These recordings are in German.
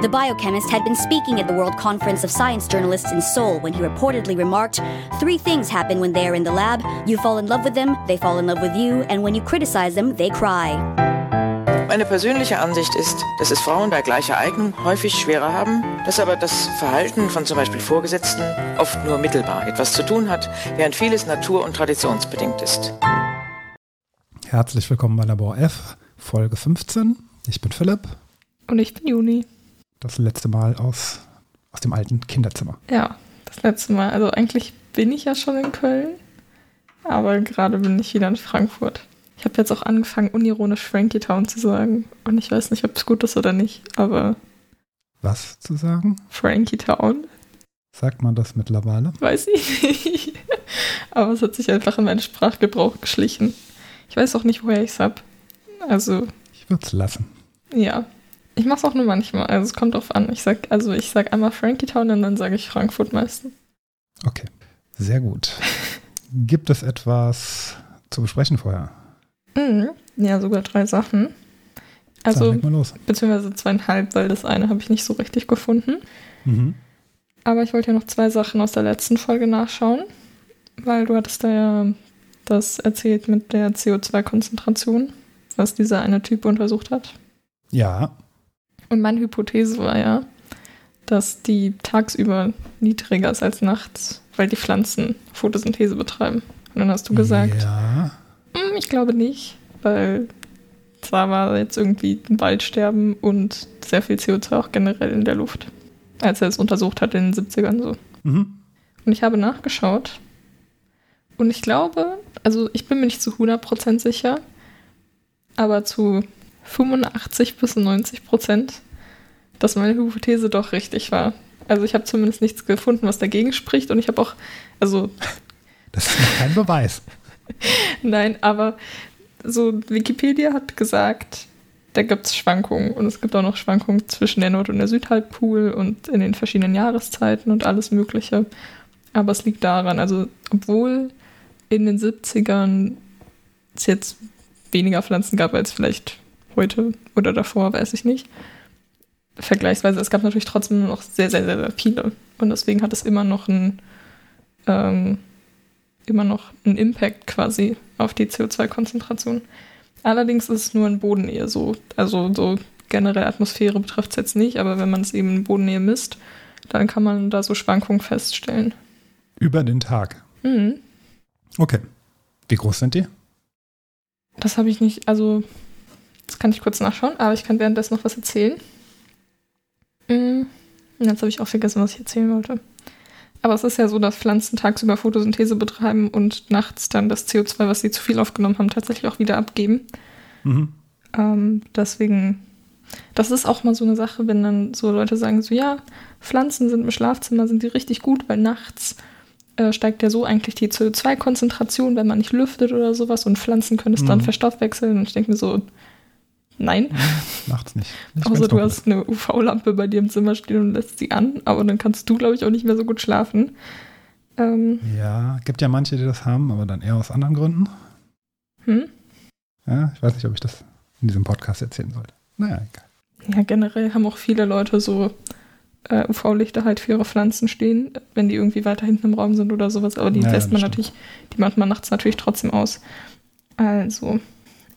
The biochemist had been speaking at the World Conference of Science Journalists in Seoul when he reportedly remarked Three things happen when they are in the lab. You fall in love with them, they fall in love with you, and when you criticize them, they cry. Meine persönliche Ansicht ist, dass es Frauen bei gleicher Eignung häufig schwerer haben, dass aber das Verhalten von zum Beispiel Vorgesetzten oft nur mittelbar etwas zu tun hat, während vieles natur- und traditionsbedingt ist. Herzlich willkommen bei Labor F, Folge 15. Ich bin Philipp. Und ich bin Juni. Das letzte Mal aus, aus dem alten Kinderzimmer. Ja, das letzte Mal. Also eigentlich bin ich ja schon in Köln, aber gerade bin ich wieder in Frankfurt. Ich habe jetzt auch angefangen, unironisch Frankie Town zu sagen. Und ich weiß nicht, ob es gut ist oder nicht, aber. Was zu sagen? Frankie Town. Sagt man das mittlerweile? Weiß ich nicht. aber es hat sich einfach in meinen Sprachgebrauch geschlichen. Ich weiß auch nicht, woher ich es habe. Also. Ich würde es lassen. Ja, ich mache es auch nur manchmal. Also es kommt drauf an. Ich sag, also ich sag einmal Frankie Town und dann sage ich Frankfurt meistens. Okay, sehr gut. Gibt es etwas zu besprechen vorher? Mhm. Ja, sogar drei Sachen. Also, beziehungsweise zweieinhalb, weil das eine habe ich nicht so richtig gefunden. Mhm. Aber ich wollte ja noch zwei Sachen aus der letzten Folge nachschauen, weil du hattest da ja das erzählt mit der CO2-Konzentration, was dieser eine Typ untersucht hat. Ja. Und meine Hypothese war ja, dass die tagsüber niedriger ist als nachts, weil die Pflanzen Photosynthese betreiben. Und dann hast du gesagt, ja. Hm, ich glaube nicht, weil zwar war jetzt irgendwie ein Waldsterben und sehr viel CO2 auch generell in der Luft, als er es untersucht hat in den 70ern so. Mhm. Und ich habe nachgeschaut und ich glaube, also ich bin mir nicht zu 100% sicher, aber zu 85 bis 90 Prozent, dass meine Hypothese doch richtig war. Also ich habe zumindest nichts gefunden, was dagegen spricht und ich habe auch, also... Das ist noch kein Beweis. Nein, aber so Wikipedia hat gesagt, da gibt es Schwankungen und es gibt auch noch Schwankungen zwischen der Nord- und der Südhalbpool und in den verschiedenen Jahreszeiten und alles Mögliche. Aber es liegt daran, also obwohl in den 70ern es jetzt weniger Pflanzen gab als vielleicht heute oder davor, weiß ich nicht. Vergleichsweise, es gab natürlich trotzdem noch sehr, sehr, sehr, sehr viele. Und deswegen hat es immer noch ein ähm, immer noch einen Impact quasi auf die CO2-Konzentration. Allerdings ist es nur in Bodennähe so. Also so generell Atmosphäre betrifft es jetzt nicht, aber wenn man es eben in Bodennähe misst, dann kann man da so Schwankungen feststellen. Über den Tag. Mhm. Okay. Wie groß sind die? Das habe ich nicht, also das kann ich kurz nachschauen, aber ich kann währenddessen noch was erzählen. Mhm. Jetzt habe ich auch vergessen, was ich erzählen wollte. Aber es ist ja so, dass Pflanzen tagsüber Photosynthese betreiben und nachts dann das CO2, was sie zu viel aufgenommen haben, tatsächlich auch wieder abgeben. Mhm. Ähm, deswegen, das ist auch mal so eine Sache, wenn dann so Leute sagen, so ja, Pflanzen sind im Schlafzimmer, sind die richtig gut, weil nachts äh, steigt ja so eigentlich die CO2-Konzentration, wenn man nicht lüftet oder sowas und Pflanzen können es mhm. dann verstoffwechseln. Und ich denke mir so, Nein. Macht's nicht. nicht Außer du hast eine UV-Lampe bei dir im Zimmer stehen und lässt sie an, aber dann kannst du, glaube ich, auch nicht mehr so gut schlafen. Ähm, ja, gibt ja manche, die das haben, aber dann eher aus anderen Gründen. Hm? Ja, ich weiß nicht, ob ich das in diesem Podcast erzählen sollte. Naja, egal. Ja, generell haben auch viele Leute so äh, UV-Lichter halt für ihre Pflanzen stehen, wenn die irgendwie weiter hinten im Raum sind oder sowas, aber die ja, lässt man stimmt. natürlich, die macht man nachts natürlich trotzdem aus. Also,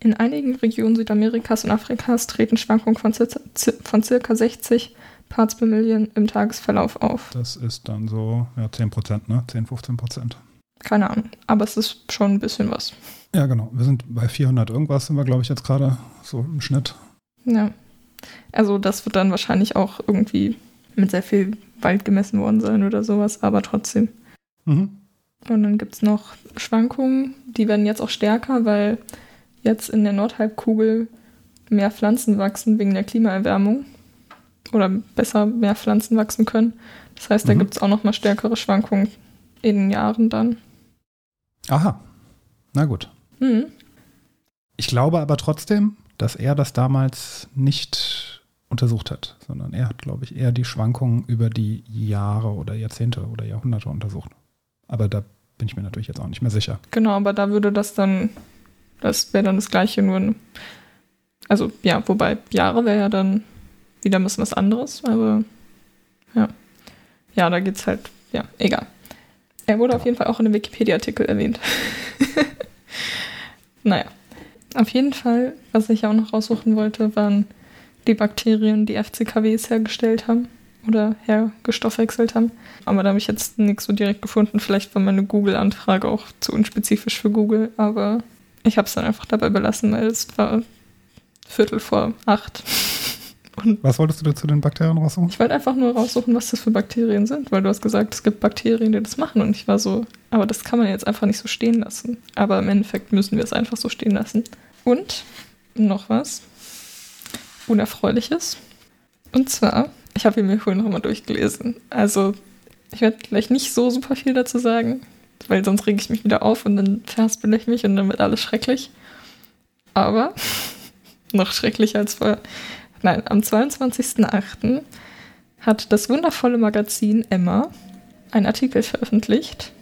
in einigen Regionen Südamerikas und Afrikas treten Schwankungen von, von circa 60 Parts per Million im Tagesverlauf auf. Das ist dann so ja, 10 Prozent, ne? 10, 15 Prozent. Keine Ahnung, aber es ist schon ein bisschen was. Ja, genau. Wir sind bei 400 irgendwas, sind wir, glaube ich, jetzt gerade so im Schnitt. Ja. Also, das wird dann wahrscheinlich auch irgendwie mit sehr viel Wald gemessen worden sein oder sowas, aber trotzdem. Mhm. Und dann gibt es noch Schwankungen, die werden jetzt auch stärker, weil jetzt in der Nordhalbkugel mehr Pflanzen wachsen wegen der Klimaerwärmung oder besser mehr Pflanzen wachsen können. Das heißt, da mhm. gibt es auch noch mal stärkere Schwankungen in den Jahren dann. Aha, na gut. Mhm. Ich glaube aber trotzdem, dass er das damals nicht untersucht hat, sondern er hat, glaube ich, eher die Schwankungen über die Jahre oder Jahrzehnte oder Jahrhunderte untersucht. Aber da bin ich mir natürlich jetzt auch nicht mehr sicher. Genau, aber da würde das dann, das wäre dann das gleiche, nur, ein- also ja, wobei Jahre wäre ja dann wieder ein bisschen was anderes, aber ja. Ja, da geht's halt, ja, egal. Er wurde auf jeden Fall auch in einem Wikipedia-Artikel erwähnt. naja. Auf jeden Fall, was ich auch noch raussuchen wollte, waren die Bakterien, die FCKWs hergestellt haben oder hergestoffwechselt haben. Aber da habe ich jetzt nichts so direkt gefunden. Vielleicht war meine Google-Anfrage auch zu unspezifisch für Google, aber ich habe es dann einfach dabei belassen, weil es war Viertel vor acht. Und Was wolltest du zu den Bakterien raussuchen? ich wollte einfach nur raussuchen, was das für Bakterien sind, weil du hast gesagt, es gibt Bakterien, die das machen. Und ich war so, aber das kann man jetzt einfach nicht so stehen lassen. Aber im Endeffekt müssen wir es einfach so stehen lassen. Und noch was Unerfreuliches. Und zwar, ich habe ihn mir vorhin nochmal durchgelesen. Also, ich werde gleich nicht so super viel dazu sagen, weil sonst rege ich mich wieder auf und dann verhaspel ich mich und dann wird alles schrecklich. Aber noch schrecklicher als vorher. Nein, am 22.08. hat das wundervolle Magazin Emma einen Artikel veröffentlicht,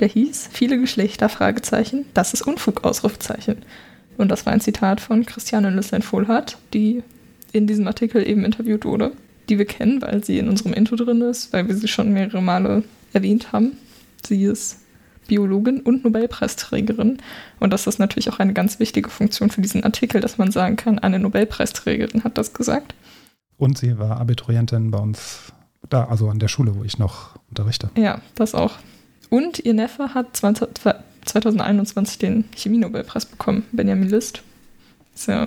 der hieß Viele Geschlechter, Fragezeichen, das ist Unfug, Ausrufzeichen. Und das war ein Zitat von Christiane Lüsslein-Vohlhardt, die in diesem Artikel eben interviewt wurde, die wir kennen, weil sie in unserem Intro drin ist, weil wir sie schon mehrere Male erwähnt haben. Sie ist Biologin und Nobelpreisträgerin. Und das ist natürlich auch eine ganz wichtige Funktion für diesen Artikel, dass man sagen kann, eine Nobelpreisträgerin hat das gesagt. Und sie war Abiturientin bei uns da, also an der Schule, wo ich noch unterrichte. Ja, das auch. Und ihr Neffe hat 20, 2021 den Chemie-Nobelpreis bekommen, Benjamin List. Ist ja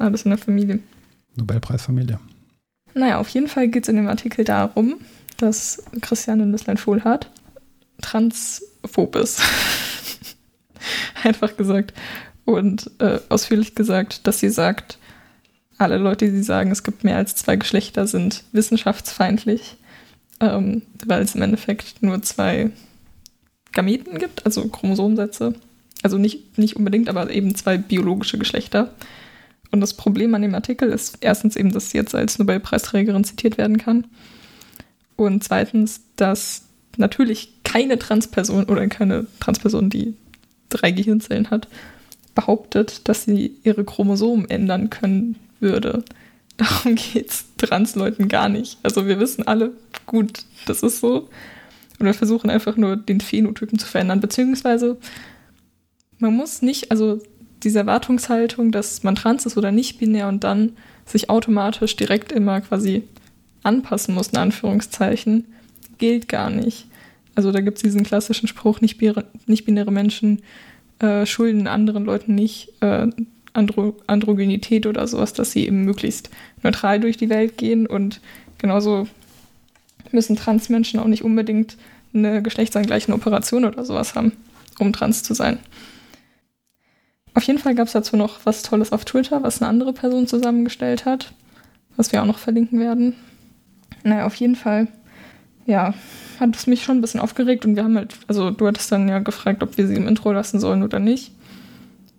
alles in der Familie. Nobelpreisfamilie. Naja, auf jeden Fall geht es in dem Artikel darum, dass Christiane Nüsslein-Vohlhardt transphob ist. Einfach gesagt. Und äh, ausführlich gesagt, dass sie sagt, alle Leute, die sagen, es gibt mehr als zwei Geschlechter, sind wissenschaftsfeindlich, ähm, weil es im Endeffekt nur zwei Gameten gibt, also Chromosomensätze. Also nicht, nicht unbedingt, aber eben zwei biologische Geschlechter. Und das Problem an dem Artikel ist erstens eben, dass sie jetzt als Nobelpreisträgerin zitiert werden kann. Und zweitens, dass natürlich keine Transperson oder keine Transperson, die drei Gehirnzellen hat, behauptet, dass sie ihre Chromosomen ändern können würde. Darum geht es Transleuten gar nicht. Also wir wissen alle, gut, das ist so. Und wir versuchen einfach nur den Phänotypen zu verändern. Beziehungsweise man muss nicht, also diese Erwartungshaltung, dass man trans ist oder nicht binär und dann sich automatisch direkt immer quasi anpassen muss, in Anführungszeichen, gilt gar nicht. Also da gibt es diesen klassischen Spruch, nicht, binäre- nicht Menschen äh, schulden anderen Leuten nicht äh, Andro Androgenität oder sowas, dass sie eben möglichst neutral durch die Welt gehen und genauso müssen Transmenschen auch nicht unbedingt eine geschlechtsangleichende Operation oder sowas haben, um trans zu sein. Auf jeden Fall gab es dazu noch was Tolles auf Twitter, was eine andere Person zusammengestellt hat, was wir auch noch verlinken werden. Naja, auf jeden Fall, ja, hat es mich schon ein bisschen aufgeregt und wir haben halt, also du hattest dann ja gefragt, ob wir sie im Intro lassen sollen oder nicht.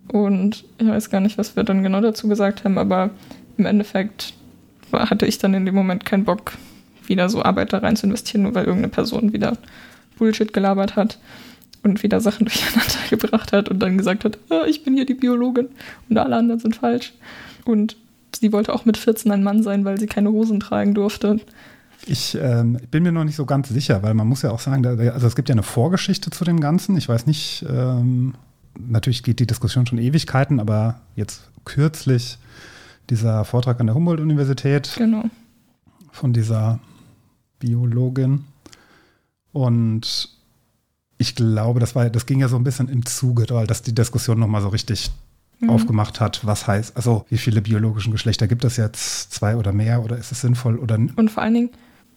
Und ich weiß gar nicht, was wir dann genau dazu gesagt haben, aber im Endeffekt hatte ich dann in dem Moment keinen Bock, wieder so Arbeit da rein zu investieren, nur weil irgendeine Person wieder Bullshit gelabert hat und wieder Sachen durcheinander gebracht hat und dann gesagt hat, ah, ich bin hier die Biologin und alle anderen sind falsch. Und sie wollte auch mit 14 ein Mann sein, weil sie keine Hosen tragen durfte. Ich ähm, bin mir noch nicht so ganz sicher, weil man muss ja auch sagen, da, also es gibt ja eine Vorgeschichte zu dem Ganzen. Ich weiß nicht, ähm, natürlich geht die Diskussion schon Ewigkeiten, aber jetzt kürzlich dieser Vortrag an der Humboldt-Universität Genau. von dieser Biologin. Und ich glaube, das war, das ging ja so ein bisschen im Zuge, weil das die Diskussion nochmal so richtig Mhm. aufgemacht hat, was heißt, also wie viele biologischen Geschlechter gibt es jetzt? Zwei oder mehr? Oder ist es sinnvoll oder Und vor allen Dingen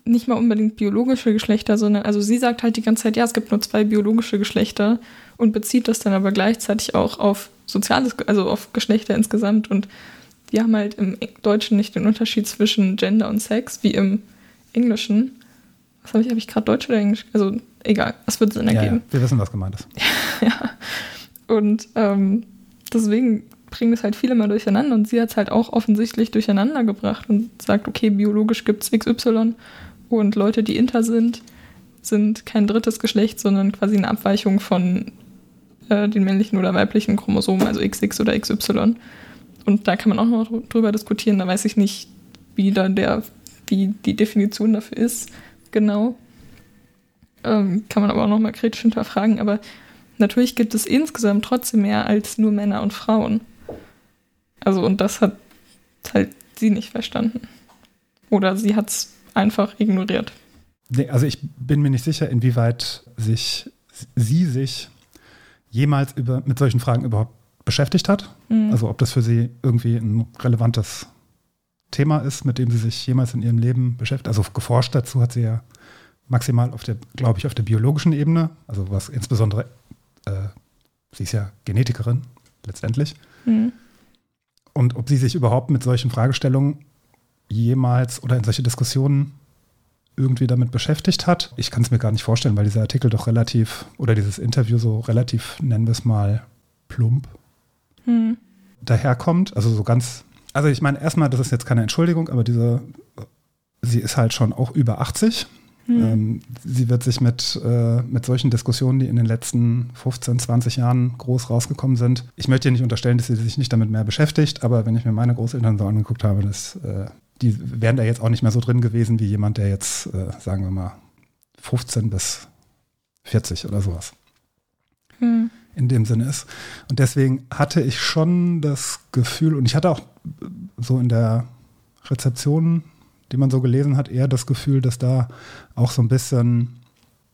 nicht mal unbedingt biologische Geschlechter, sondern, also sie sagt halt die ganze Zeit, ja, es gibt nur zwei biologische Geschlechter und bezieht das dann aber gleichzeitig auch auf soziales, also auf Geschlechter insgesamt. Und die haben halt im Deutschen nicht den Unterschied zwischen Gender und Sex wie im Englischen. Was habe ich, habe ich gerade Deutsch oder Englisch? Also egal, es wird Sinn ja, ja, ergeben. wir wissen, was gemeint ist. ja. Und ähm, deswegen bringen das halt viele mal durcheinander und sie hat es halt auch offensichtlich durcheinander gebracht und sagt, okay, biologisch gibt es XY und Leute, die inter sind, sind kein drittes Geschlecht, sondern quasi eine Abweichung von äh, den männlichen oder weiblichen Chromosomen, also XX oder XY. Und da kann man auch noch drüber diskutieren, da weiß ich nicht, wie da der, wie die Definition dafür ist, genau. Ähm, kann man aber auch nochmal kritisch hinterfragen, aber natürlich gibt es insgesamt trotzdem mehr als nur Männer und Frauen. Also, und das hat halt sie nicht verstanden. Oder sie hat es einfach ignoriert. Nee, also ich bin mir nicht sicher, inwieweit sich sie sich jemals über, mit solchen Fragen überhaupt beschäftigt hat. Mhm. Also ob das für sie irgendwie ein relevantes Thema ist, mit dem sie sich jemals in ihrem Leben beschäftigt. Also geforscht dazu hat sie ja maximal auf der, glaube ich, auf der biologischen Ebene, also was insbesondere, äh, sie ist ja Genetikerin letztendlich. Mhm. Und ob sie sich überhaupt mit solchen Fragestellungen jemals oder in solche Diskussionen irgendwie damit beschäftigt hat. Ich kann es mir gar nicht vorstellen, weil dieser Artikel doch relativ, oder dieses Interview so relativ, nennen wir es mal, plump hm. daherkommt. Also so ganz, also ich meine, erstmal, das ist jetzt keine Entschuldigung, aber diese, sie ist halt schon auch über 80. Hm. Ähm, sie wird sich mit, äh, mit solchen Diskussionen, die in den letzten 15, 20 Jahren groß rausgekommen sind. Ich möchte ihr nicht unterstellen, dass sie sich nicht damit mehr beschäftigt, aber wenn ich mir meine Großeltern so angeguckt habe, das äh, die wären da jetzt auch nicht mehr so drin gewesen wie jemand, der jetzt, äh, sagen wir mal, 15 bis 40 oder sowas hm. in dem Sinne ist. Und deswegen hatte ich schon das Gefühl, und ich hatte auch so in der Rezeption, die man so gelesen hat, eher das Gefühl, dass da auch so ein bisschen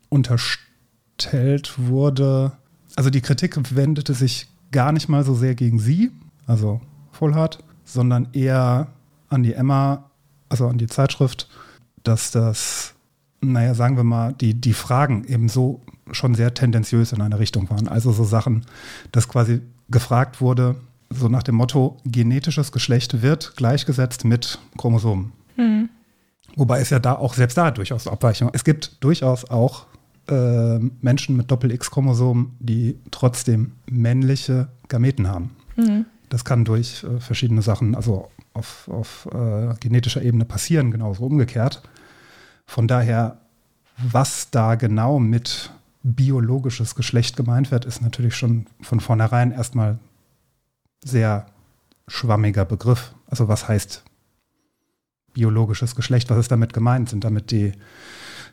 unterstellt wurde. Also die Kritik wendete sich gar nicht mal so sehr gegen sie, also Fullhard, sondern eher an die Emma, also an die Zeitschrift, dass das, naja, sagen wir mal, die, die Fragen eben so schon sehr tendenziös in eine Richtung waren. Also so Sachen, dass quasi gefragt wurde, so nach dem Motto, genetisches Geschlecht wird gleichgesetzt mit Chromosomen. Mhm. Wobei es ja da auch, selbst da durchaus Abweichungen. Es gibt durchaus auch äh, Menschen mit Doppel-X-Chromosomen, die trotzdem männliche Gameten haben. Mhm. Das kann durch äh, verschiedene Sachen, also auf, auf äh, genetischer Ebene passieren, genauso umgekehrt. Von daher, was da genau mit biologisches Geschlecht gemeint wird, ist natürlich schon von vornherein erstmal sehr schwammiger Begriff. Also was heißt biologisches Geschlecht? Was ist damit gemeint? Sind damit die,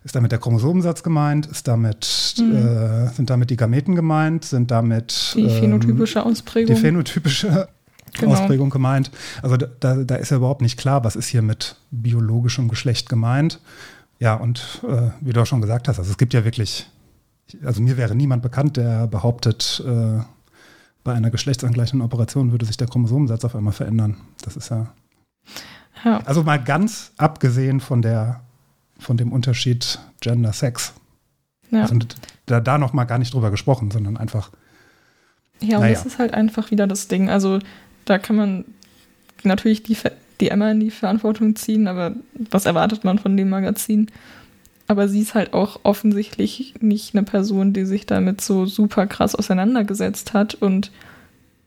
ist damit der Chromosomensatz gemeint? Ist damit, mhm. äh, sind damit die Gameten gemeint? Sind damit die phänotypische Ausprägung? Die phänotypische genau. Ausprägung gemeint. Also da, da ist ja überhaupt nicht klar, was ist hier mit biologischem Geschlecht gemeint. Ja, und äh, wie du auch schon gesagt hast, also es gibt ja wirklich, also mir wäre niemand bekannt, der behauptet, äh, bei einer geschlechtsangleichenden Operation würde sich der Chromosomensatz auf einmal verändern. Das ist ja, ja. Also mal ganz abgesehen von der, von dem Unterschied Gender-Sex. Ja. Also da, da noch mal gar nicht drüber gesprochen, sondern einfach. Ja, und naja. das ist halt einfach wieder das Ding. Also da kann man natürlich die, die Emma in die Verantwortung ziehen, aber was erwartet man von dem Magazin? Aber sie ist halt auch offensichtlich nicht eine Person, die sich damit so super krass auseinandergesetzt hat. Und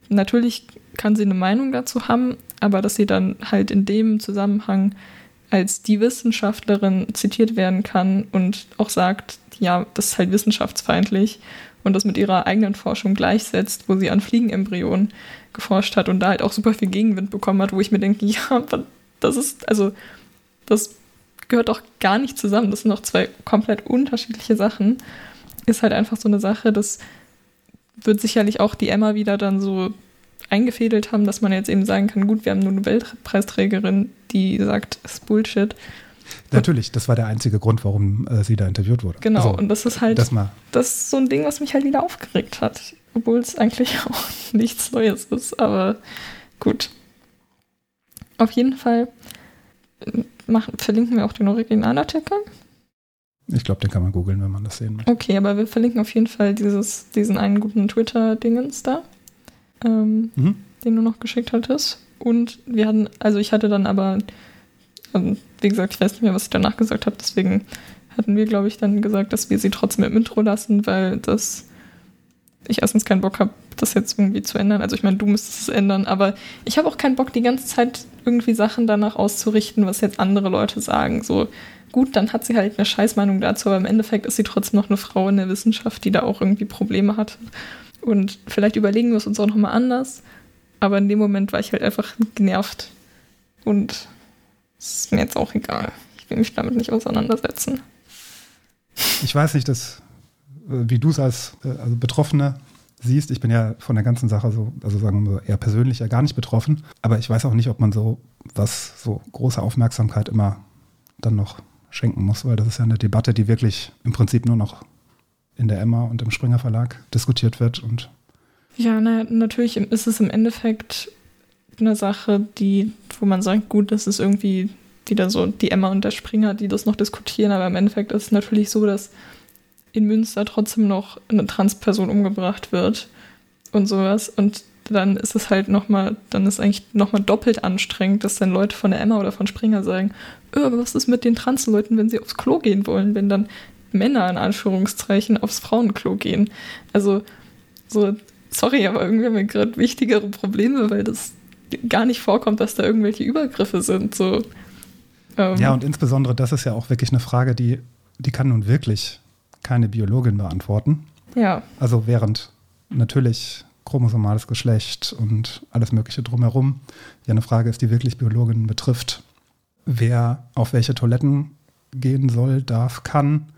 natürlich kann sie eine Meinung dazu haben, aber dass sie dann halt in dem Zusammenhang als die Wissenschaftlerin zitiert werden kann und auch sagt, ja, das ist halt wissenschaftsfeindlich und das mit ihrer eigenen Forschung gleichsetzt, wo sie an Fliegenembryonen geforscht hat und da halt auch super viel Gegenwind bekommen hat, wo ich mir denke, ja, das ist, also, das gehört doch gar nicht zusammen. Das sind doch zwei komplett unterschiedliche Sachen. Ist halt einfach so eine Sache, das wird sicherlich auch die Emma wieder dann so eingefädelt haben, dass man jetzt eben sagen kann, gut, wir haben eine Nobelpreisträgerin, die sagt, es ist Bullshit. Natürlich, das war der einzige Grund, warum äh, sie da interviewt wurde. Genau, also, und das ist halt, das, mal. das ist so ein Ding, was mich halt wieder aufgeregt hat obwohl es eigentlich auch nichts Neues ist, aber gut. Auf jeden Fall machen, verlinken wir auch den Originalartikel. Ich glaube, den kann man googeln, wenn man das sehen möchte. Okay, aber wir verlinken auf jeden Fall dieses, diesen einen guten Twitter-Dingens da, ähm, mhm. den du noch geschickt hattest. Und wir hatten, also ich hatte dann aber, also wie gesagt, ich weiß nicht mehr, was ich danach gesagt habe, deswegen hatten wir, glaube ich, dann gesagt, dass wir sie trotzdem im Intro lassen, weil das ich erstens keinen Bock habe, das jetzt irgendwie zu ändern. Also ich meine, du müsstest es ändern, aber ich habe auch keinen Bock, die ganze Zeit irgendwie Sachen danach auszurichten, was jetzt andere Leute sagen. So, gut, dann hat sie halt eine Scheißmeinung dazu, aber im Endeffekt ist sie trotzdem noch eine Frau in der Wissenschaft, die da auch irgendwie Probleme hatte. Und vielleicht überlegen wir es uns auch nochmal anders. Aber in dem Moment war ich halt einfach genervt. Und es ist mir jetzt auch egal. Ich will mich damit nicht auseinandersetzen. Ich weiß nicht, dass, äh, wie du es als äh, also Betroffene siehst. Ich bin ja von der ganzen Sache so, also sagen wir eher persönlich ja gar nicht betroffen. Aber ich weiß auch nicht, ob man so was, so große Aufmerksamkeit immer dann noch schenken muss, weil das ist ja eine Debatte, die wirklich im Prinzip nur noch in der Emma und im Springer Verlag diskutiert wird und ja, na, natürlich ist es im Endeffekt eine Sache, die, wo man sagt, gut, das ist irgendwie wieder so die Emma und der Springer, die das noch diskutieren, aber im Endeffekt ist es natürlich so, dass in Münster trotzdem noch eine Transperson umgebracht wird und sowas und dann ist es halt nochmal, dann ist eigentlich nochmal doppelt anstrengend, dass dann Leute von der Emma oder von Springer sagen, öh, aber was ist mit den Transleuten, wenn sie aufs Klo gehen wollen, wenn dann Männer in Anführungszeichen aufs Frauenklo gehen. Also so, sorry, aber irgendwie haben wir gerade wichtigere Probleme, weil das gar nicht vorkommt, dass da irgendwelche Übergriffe sind. So, ähm. Ja, und insbesondere, das ist ja auch wirklich eine Frage, die, die kann nun wirklich keine Biologin beantworten. Ja. Also während natürlich chromosomales Geschlecht und alles Mögliche drumherum ja eine Frage ist, die wirklich Biologinnen betrifft. Wer auf welche Toiletten gehen soll, darf, kann,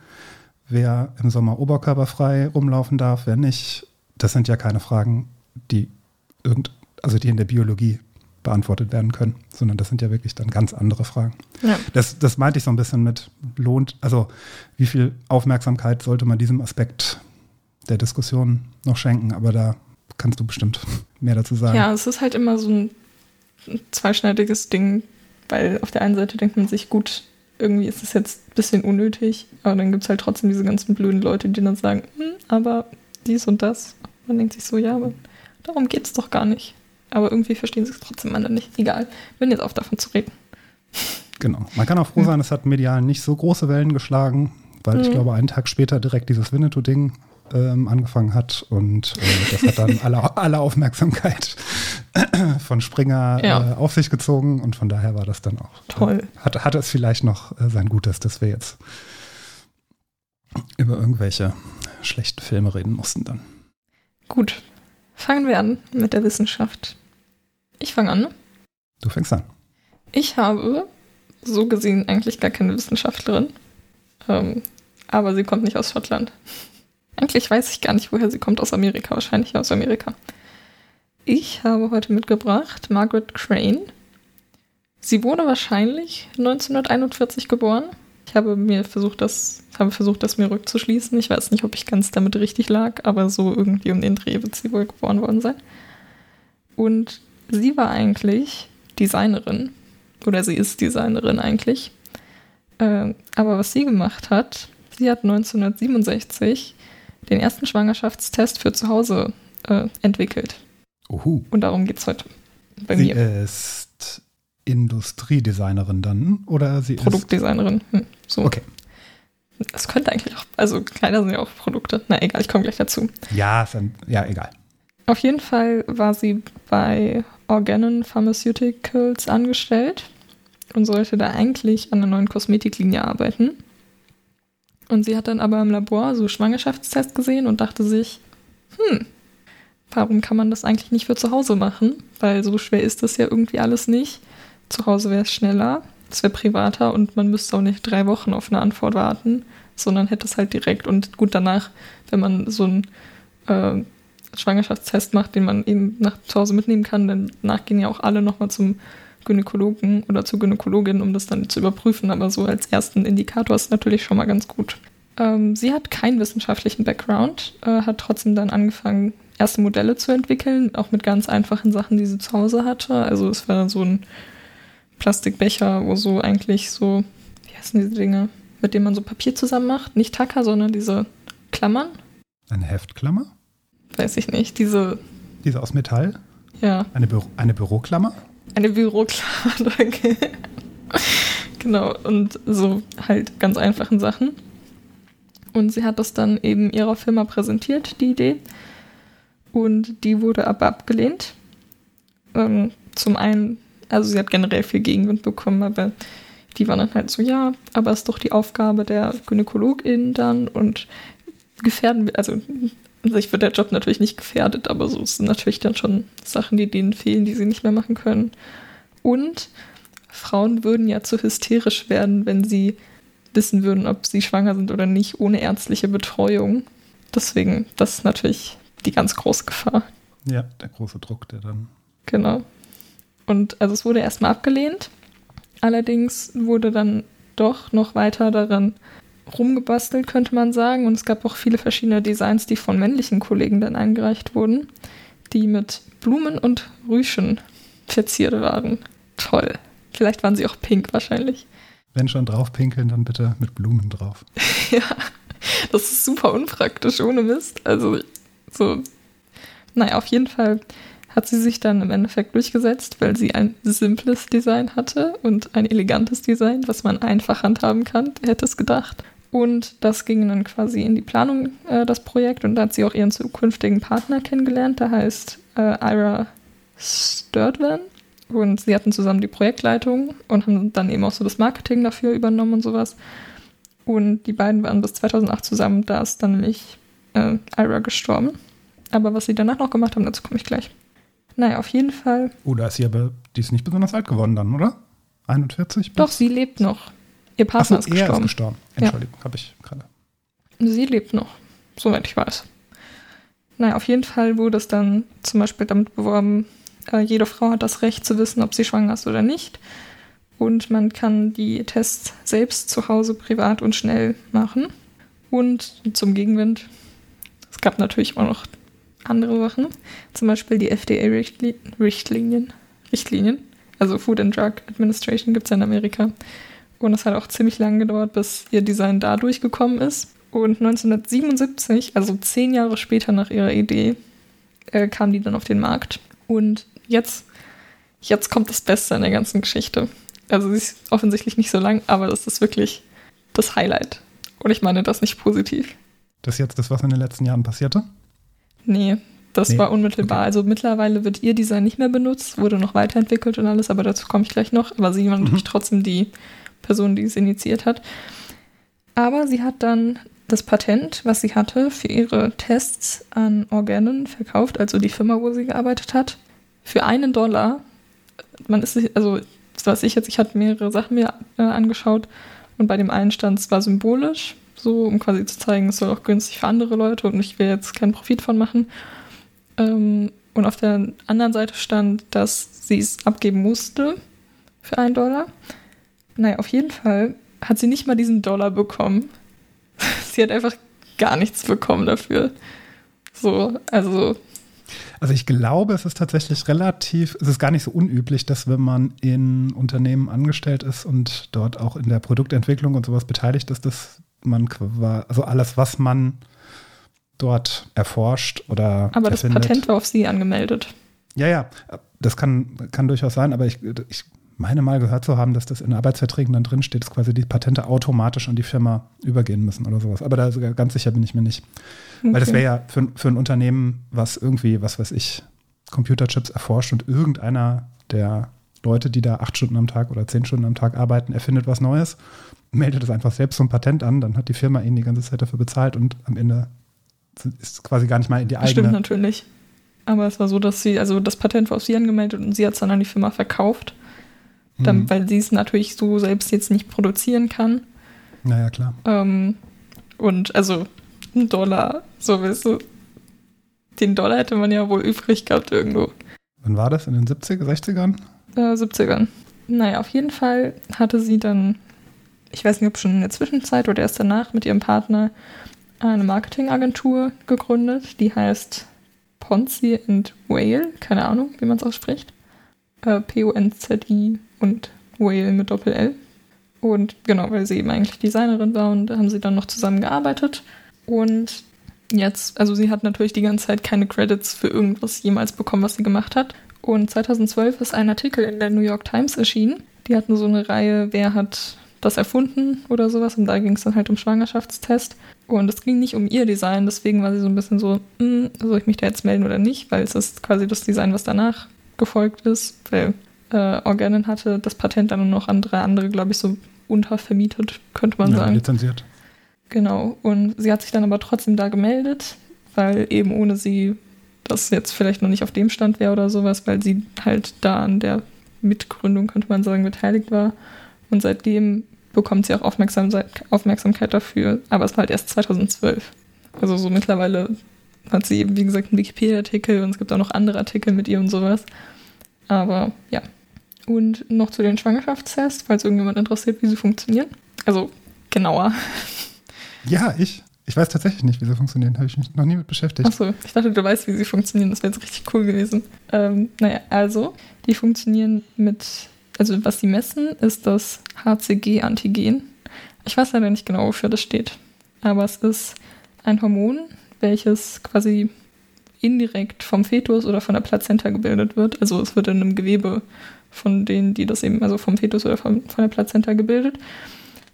wer im Sommer oberkörperfrei rumlaufen darf, wer nicht, das sind ja keine Fragen, die irgend, also die in der Biologie beantwortet werden können, sondern das sind ja wirklich dann ganz andere Fragen. Ja. Das, das meinte ich so ein bisschen mit lohnt, also wie viel Aufmerksamkeit sollte man diesem Aspekt der Diskussion noch schenken, aber da kannst du bestimmt mehr dazu sagen. Ja, es ist halt immer so ein zweischneidiges Ding, weil auf der einen Seite denkt man sich, gut, irgendwie ist es jetzt ein bisschen unnötig, aber dann gibt es halt trotzdem diese ganzen blöden Leute, die dann sagen, hm, aber dies und das. Man denkt sich so, ja, aber darum geht es doch gar nicht. Aber irgendwie verstehen sie es trotzdem alle nicht. Egal, bin jetzt auf davon zu reden. Genau. Man kann auch froh sein, es hat medial nicht so große Wellen geschlagen, weil mhm. ich glaube, einen Tag später direkt dieses Winnetou-Ding ähm, angefangen hat und äh, das hat dann alle, alle Aufmerksamkeit von Springer ja. äh, auf sich gezogen und von daher war das dann auch äh, toll. Äh, hat, hat es vielleicht noch äh, sein Gutes, dass wir jetzt über irgendwelche schlechten Filme reden mussten dann. Gut, fangen wir an mit der Wissenschaft. Ich fange an. Du fängst an. Ich habe so gesehen eigentlich gar keine Wissenschaftlerin, ähm, aber sie kommt nicht aus Schottland. Eigentlich weiß ich gar nicht, woher sie kommt. Aus Amerika, wahrscheinlich aus Amerika. Ich habe heute mitgebracht Margaret Crane. Sie wurde wahrscheinlich 1941 geboren. Ich habe mir versucht, das, habe versucht, das mir rückzuschließen. Ich weiß nicht, ob ich ganz damit richtig lag, aber so irgendwie um den Dreh wird sie wohl geboren worden sein. Und sie war eigentlich Designerin. Oder sie ist Designerin eigentlich. Äh, aber was sie gemacht hat, sie hat 1967 den ersten Schwangerschaftstest für zu Hause äh, entwickelt. Uhu. Und darum geht es heute bei sie mir. ist Industriedesignerin dann oder sie Produktdesignerin. Hm, so. Okay. Das könnte eigentlich auch, also Kleider sind ja auch Produkte. Na egal, ich komme gleich dazu. Ja, ja, egal. Auf jeden Fall war sie bei Organon Pharmaceuticals angestellt und sollte da eigentlich an einer neuen Kosmetiklinie arbeiten. Und sie hat dann aber im Labor so Schwangerschaftstest gesehen und dachte sich, hm, warum kann man das eigentlich nicht für zu Hause machen? Weil so schwer ist das ja irgendwie alles nicht. Zu Hause wäre es schneller, es wäre privater und man müsste auch nicht drei Wochen auf eine Antwort warten, sondern hätte es halt direkt. Und gut danach, wenn man so einen äh, Schwangerschaftstest macht, den man eben nach zu Hause mitnehmen kann, danach gehen ja auch alle nochmal zum Gynäkologen oder zur Gynäkologin, um das dann zu überprüfen. Aber so als ersten Indikator ist natürlich schon mal ganz gut. Ähm, sie hat keinen wissenschaftlichen Background, äh, hat trotzdem dann angefangen, erste Modelle zu entwickeln, auch mit ganz einfachen Sachen, die sie zu Hause hatte. Also es war so ein Plastikbecher, wo so eigentlich so, wie heißen diese Dinge, mit denen man so Papier zusammen macht. Nicht Tacker, sondern diese Klammern. Eine Heftklammer? Weiß ich nicht. Diese. Diese aus Metall? Ja. Eine, Büro eine Büroklammer? Eine Büroklammer, danke. genau, und so halt ganz einfachen Sachen. Und sie hat das dann eben ihrer Firma präsentiert, die Idee. Und die wurde aber abgelehnt. Ähm, zum einen, also sie hat generell viel Gegenwind bekommen, aber die waren dann halt so, ja, aber es ist doch die Aufgabe der GynäkologInnen dann und gefährden, also sich wird der Job natürlich nicht gefährdet, aber so sind natürlich dann schon Sachen, die denen fehlen, die sie nicht mehr machen können. Und Frauen würden ja zu hysterisch werden, wenn sie wissen würden, ob sie schwanger sind oder nicht, ohne ärztliche Betreuung. Deswegen, das ist natürlich die ganz große Gefahr. Ja, der große Druck, der dann. Genau. Und also es wurde erstmal abgelehnt. Allerdings wurde dann doch noch weiter daran rumgebastelt, könnte man sagen. Und es gab auch viele verschiedene Designs, die von männlichen Kollegen dann eingereicht wurden, die mit Blumen und Rüschen verziert waren. Toll. Vielleicht waren sie auch pink wahrscheinlich. Wenn schon drauf pinkeln, dann bitte mit Blumen drauf. ja, das ist super unpraktisch, ohne Mist. Also, so. Naja, auf jeden Fall hat sie sich dann im Endeffekt durchgesetzt, weil sie ein simples Design hatte und ein elegantes Design, was man einfach handhaben kann. Wer hätte es gedacht? Und das ging dann quasi in die Planung, äh, das Projekt. Und da hat sie auch ihren zukünftigen Partner kennengelernt. Der heißt äh, Ira Sturtvan. Und sie hatten zusammen die Projektleitung und haben dann eben auch so das Marketing dafür übernommen und sowas. Und die beiden waren bis 2008 zusammen. Da ist dann nämlich äh, Ira gestorben. Aber was sie danach noch gemacht haben, dazu komme ich gleich. Naja, auf jeden Fall. Oh, da ist sie aber, die ist nicht besonders alt geworden dann, oder? 41? Doch, sie lebt noch. Ihr Partner Achso, ist gestorben. Er ist gestorben. Entschuldigung, ja. habe ich gerade. Sie lebt noch, soweit ich weiß. Naja, auf jeden Fall wurde es dann zum Beispiel damit beworben, äh, jede Frau hat das Recht zu wissen, ob sie schwanger ist oder nicht. Und man kann die Tests selbst zu Hause privat und schnell machen. Und zum Gegenwind, es gab natürlich auch noch andere Sachen, zum Beispiel die FDA-Richtlinien, Richtlinien, also Food and Drug Administration gibt es ja in Amerika. Und es hat auch ziemlich lange gedauert, bis ihr Design da durchgekommen ist. Und 1977, also zehn Jahre später nach ihrer Idee, äh, kam die dann auf den Markt. Und jetzt, jetzt kommt das Beste an der ganzen Geschichte. Also sie ist offensichtlich nicht so lang, aber das ist wirklich das Highlight. Und ich meine das nicht positiv. Das ist jetzt das, was in den letzten Jahren passierte? Nee, das nee. war unmittelbar. Okay. Also mittlerweile wird ihr Design nicht mehr benutzt, wurde noch weiterentwickelt und alles, aber dazu komme ich gleich noch. Aber sie war mhm. natürlich trotzdem die Person, die es initiiert hat. Aber sie hat dann das Patent, was sie hatte, für ihre Tests an Organen verkauft, also die Firma, wo sie gearbeitet hat, für einen Dollar. Man ist, also, das weiß ich jetzt, ich hatte mehrere Sachen mir äh, angeschaut und bei dem einen stand es war symbolisch, so, um quasi zu zeigen, es soll auch günstig für andere Leute und ich will jetzt keinen Profit von machen. Ähm, und auf der anderen Seite stand, dass sie es abgeben musste für einen Dollar. Naja, auf jeden Fall hat sie nicht mal diesen Dollar bekommen. sie hat einfach gar nichts bekommen dafür. So, also. Also ich glaube, es ist tatsächlich relativ, es ist gar nicht so unüblich, dass wenn man in Unternehmen angestellt ist und dort auch in der Produktentwicklung und sowas beteiligt ist, dass man also alles, was man dort erforscht oder. Aber das Patent war auf Sie angemeldet. Ja, ja, das kann, kann durchaus sein, aber ich, ich meine mal gehört zu haben, dass das in Arbeitsverträgen dann drin steht, dass quasi die Patente automatisch an die Firma übergehen müssen oder sowas. Aber da sogar ganz sicher bin ich mir nicht. Okay. Weil das wäre ja für, für ein Unternehmen, was irgendwie, was weiß ich, Computerchips erforscht und irgendeiner der Leute, die da acht Stunden am Tag oder zehn Stunden am Tag arbeiten, erfindet was Neues, meldet es einfach selbst so ein Patent an, dann hat die Firma ihn die ganze Zeit dafür bezahlt und am Ende ist es quasi gar nicht mal in die eigene. Stimmt natürlich. Aber es war so, dass sie, also das Patent war auf sie angemeldet und sie hat es dann an die Firma verkauft. Dann, mhm. Weil sie es natürlich so selbst jetzt nicht produzieren kann. Naja, klar. Ähm, und also ein Dollar, so weißt du, den Dollar hätte man ja wohl übrig gehabt irgendwo. Wann war das? In den 70er, 60ern? Äh, 70ern. Naja, auf jeden Fall hatte sie dann, ich weiß nicht, ob schon in der Zwischenzeit oder erst danach mit ihrem Partner eine Marketingagentur gegründet, die heißt Ponzi and Whale, keine Ahnung, wie man es ausspricht. Äh, P-O-N-Z-I und Whale mit Doppel-L. Und genau, weil sie eben eigentlich Designerin war und da haben sie dann noch zusammen gearbeitet. Und jetzt, also sie hat natürlich die ganze Zeit keine Credits für irgendwas jemals bekommen, was sie gemacht hat. Und 2012 ist ein Artikel in der New York Times erschienen. Die hatten so eine Reihe, wer hat das erfunden oder sowas. Und da ging es dann halt um Schwangerschaftstest. Und es ging nicht um ihr Design, deswegen war sie so ein bisschen so, hm, soll ich mich da jetzt melden oder nicht? Weil es ist quasi das Design, was danach gefolgt ist. Weil äh, Organon hatte das Patent dann noch an drei andere, glaube ich, so untervermietet, könnte man ja, sagen. lizenziert. Genau. Und sie hat sich dann aber trotzdem da gemeldet, weil eben ohne sie das jetzt vielleicht noch nicht auf dem Stand wäre oder sowas, weil sie halt da an der Mitgründung, könnte man sagen, beteiligt war. Und seitdem bekommt sie auch Aufmerksamkeit, Aufmerksamkeit dafür. Aber es war halt erst 2012. Also so mittlerweile hat sie eben, wie gesagt, einen Wikipedia-Artikel und es gibt auch noch andere Artikel mit ihr und sowas. Aber ja. Und noch zu den Schwangerschaftstests, falls irgendjemand interessiert, wie sie funktionieren. Also genauer. Ja, ich. Ich weiß tatsächlich nicht, wie sie funktionieren. Habe ich mich noch nie mit beschäftigt. Achso, ich dachte, du weißt, wie sie funktionieren. Das wäre jetzt richtig cool gewesen. Ähm, naja, also, die funktionieren mit, also was sie messen, ist das HCG-Antigen. Ich weiß leider nicht genau, wofür das steht. Aber es ist ein Hormon, welches quasi indirekt vom Fetus oder von der Plazenta gebildet wird. Also es wird in einem Gewebe von denen, die das eben, also vom Fetus oder von, von der Plazenta gebildet.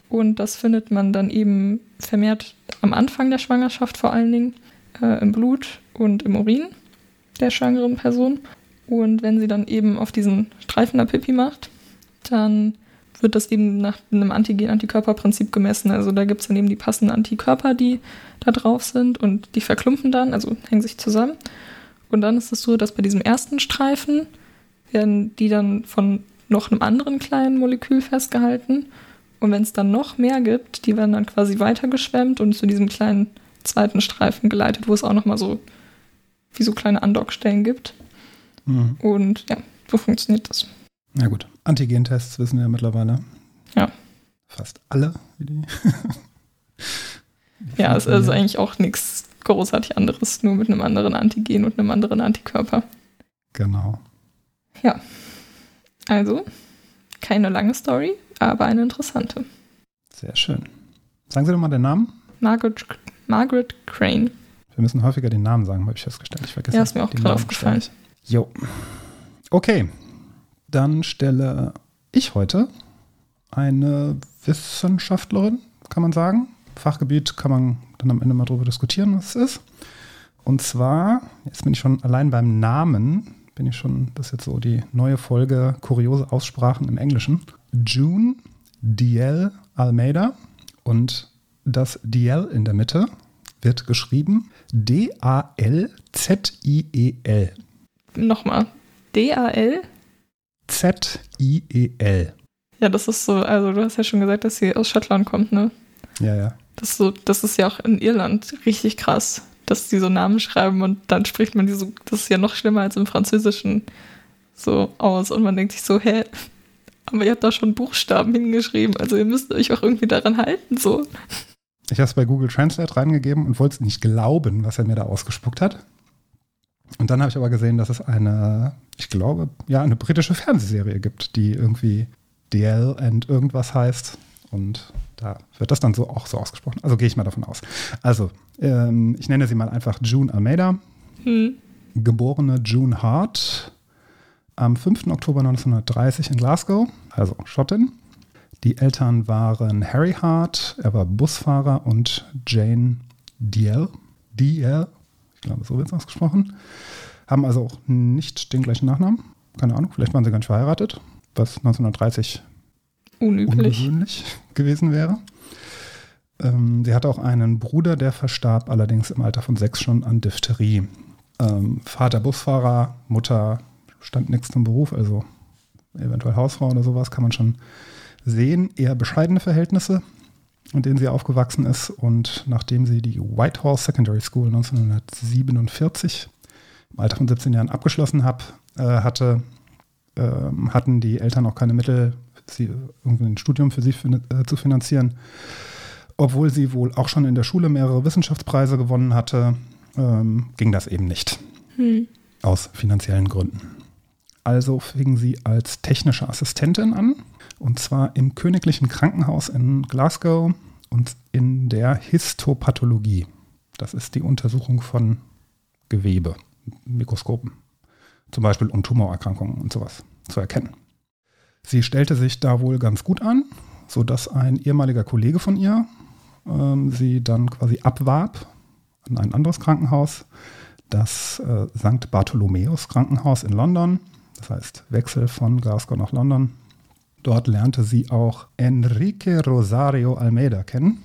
Und das findet man dann eben vermehrt am Anfang der Schwangerschaft vor allen Dingen äh, im Blut und im Urin der schwangeren Person. Und wenn sie dann eben auf diesen Streifen der Pipi macht, dann wird das eben nach einem Antigen-Antikörper-Prinzip gemessen. Also da gibt es dann eben die passenden Antikörper, die da drauf sind und die verklumpen dann, also hängen sich zusammen. Und dann ist es so, dass bei diesem ersten Streifen werden die dann von noch einem anderen kleinen Molekül festgehalten. Und wenn es dann noch mehr gibt, die werden dann quasi weitergeschwemmt und zu diesem kleinen zweiten Streifen geleitet, wo es auch nochmal so wie so kleine Andockstellen gibt. Mhm. Und ja, so funktioniert das. Na gut, Antigentests wissen wir ja mittlerweile. Ja. Fast alle. Ja, es ist eigentlich auch nichts großartig anderes, nur mit einem anderen Antigen und einem anderen Antikörper. Genau. Ja. Also, keine lange Story, aber eine interessante. Sehr schön. Sagen Sie doch mal den Namen. Margaret, Margaret Crane. Wir müssen häufiger den Namen sagen, habe ich festgestellt. Ich vergesse Ja, ist mir auch gerade aufgefallen. Jo. Okay. Dann stelle ich heute eine Wissenschaftlerin, kann man sagen. Fachgebiet kann man dann am Ende mal drüber diskutieren, was es ist. Und zwar, jetzt bin ich schon allein beim Namen, bin ich schon, das ist jetzt so die neue Folge kuriose Aussprachen im Englischen. June Diel Almeida und das Diel in der Mitte wird geschrieben D-A-L-Z-I-E-L. Nochmal. D-A-L? Z-I-E-L. Ja, das ist so, also du hast ja schon gesagt, dass sie aus Schottland kommt, ne? Ja, ja. Das ist, so, das ist ja auch in Irland richtig krass, dass die so Namen schreiben und dann spricht man die so, das ist ja noch schlimmer als im Französischen so aus und man denkt sich so, hä? Aber ihr habt da schon Buchstaben hingeschrieben, also ihr müsst euch auch irgendwie daran halten, so. Ich habe es bei Google Translate reingegeben und wollte es nicht glauben, was er mir da ausgespuckt hat. Und dann habe ich aber gesehen, dass es eine, ich glaube, ja, eine britische Fernsehserie gibt, die irgendwie DL and irgendwas heißt. Und da wird das dann so auch so ausgesprochen. Also gehe ich mal davon aus. Also, ähm, ich nenne sie mal einfach June Almeida, Hm. geborene June Hart, am 5. Oktober 1930 in Glasgow, also Schottin. Die Eltern waren Harry Hart, er war Busfahrer, und Jane Diel. Diel, ich glaube, so wird es ausgesprochen. Haben also auch nicht den gleichen Nachnamen. Keine Ahnung, vielleicht waren sie gar nicht verheiratet, was 1930 Unüblich. ungewöhnlich gewesen wäre. Ähm, sie hatte auch einen Bruder, der verstarb allerdings im Alter von sechs schon an Diphtherie. Ähm, Vater Busfahrer, Mutter stand nichts zum Beruf, also eventuell Hausfrau oder sowas, kann man schon sehen. Eher bescheidene Verhältnisse, in denen sie aufgewachsen ist. Und nachdem sie die Whitehall Secondary School 1947 im Alter von 17 Jahren abgeschlossen hab, äh, hatte, ähm, hatten die Eltern auch keine Mittel, sie irgendwie ein Studium für sie äh, zu finanzieren. Obwohl sie wohl auch schon in der Schule mehrere Wissenschaftspreise gewonnen hatte, ähm, ging das eben nicht. Hm. Aus finanziellen Gründen. Also fing sie als technische Assistentin an, und zwar im Königlichen Krankenhaus in Glasgow und in der Histopathologie. Das ist die Untersuchung von Gewebe, Mikroskopen, zum Beispiel um Tumorerkrankungen und sowas zu erkennen. Sie stellte sich da wohl ganz gut an. sodass ein ehemaliger Kollege von ihr ähm, sie dann quasi abwarb an ein anderes Krankenhaus, das äh, St. Bartholomäus Krankenhaus in London. Das heißt Wechsel von Glasgow nach London. Dort lernte sie auch Enrique Rosario Almeida kennen,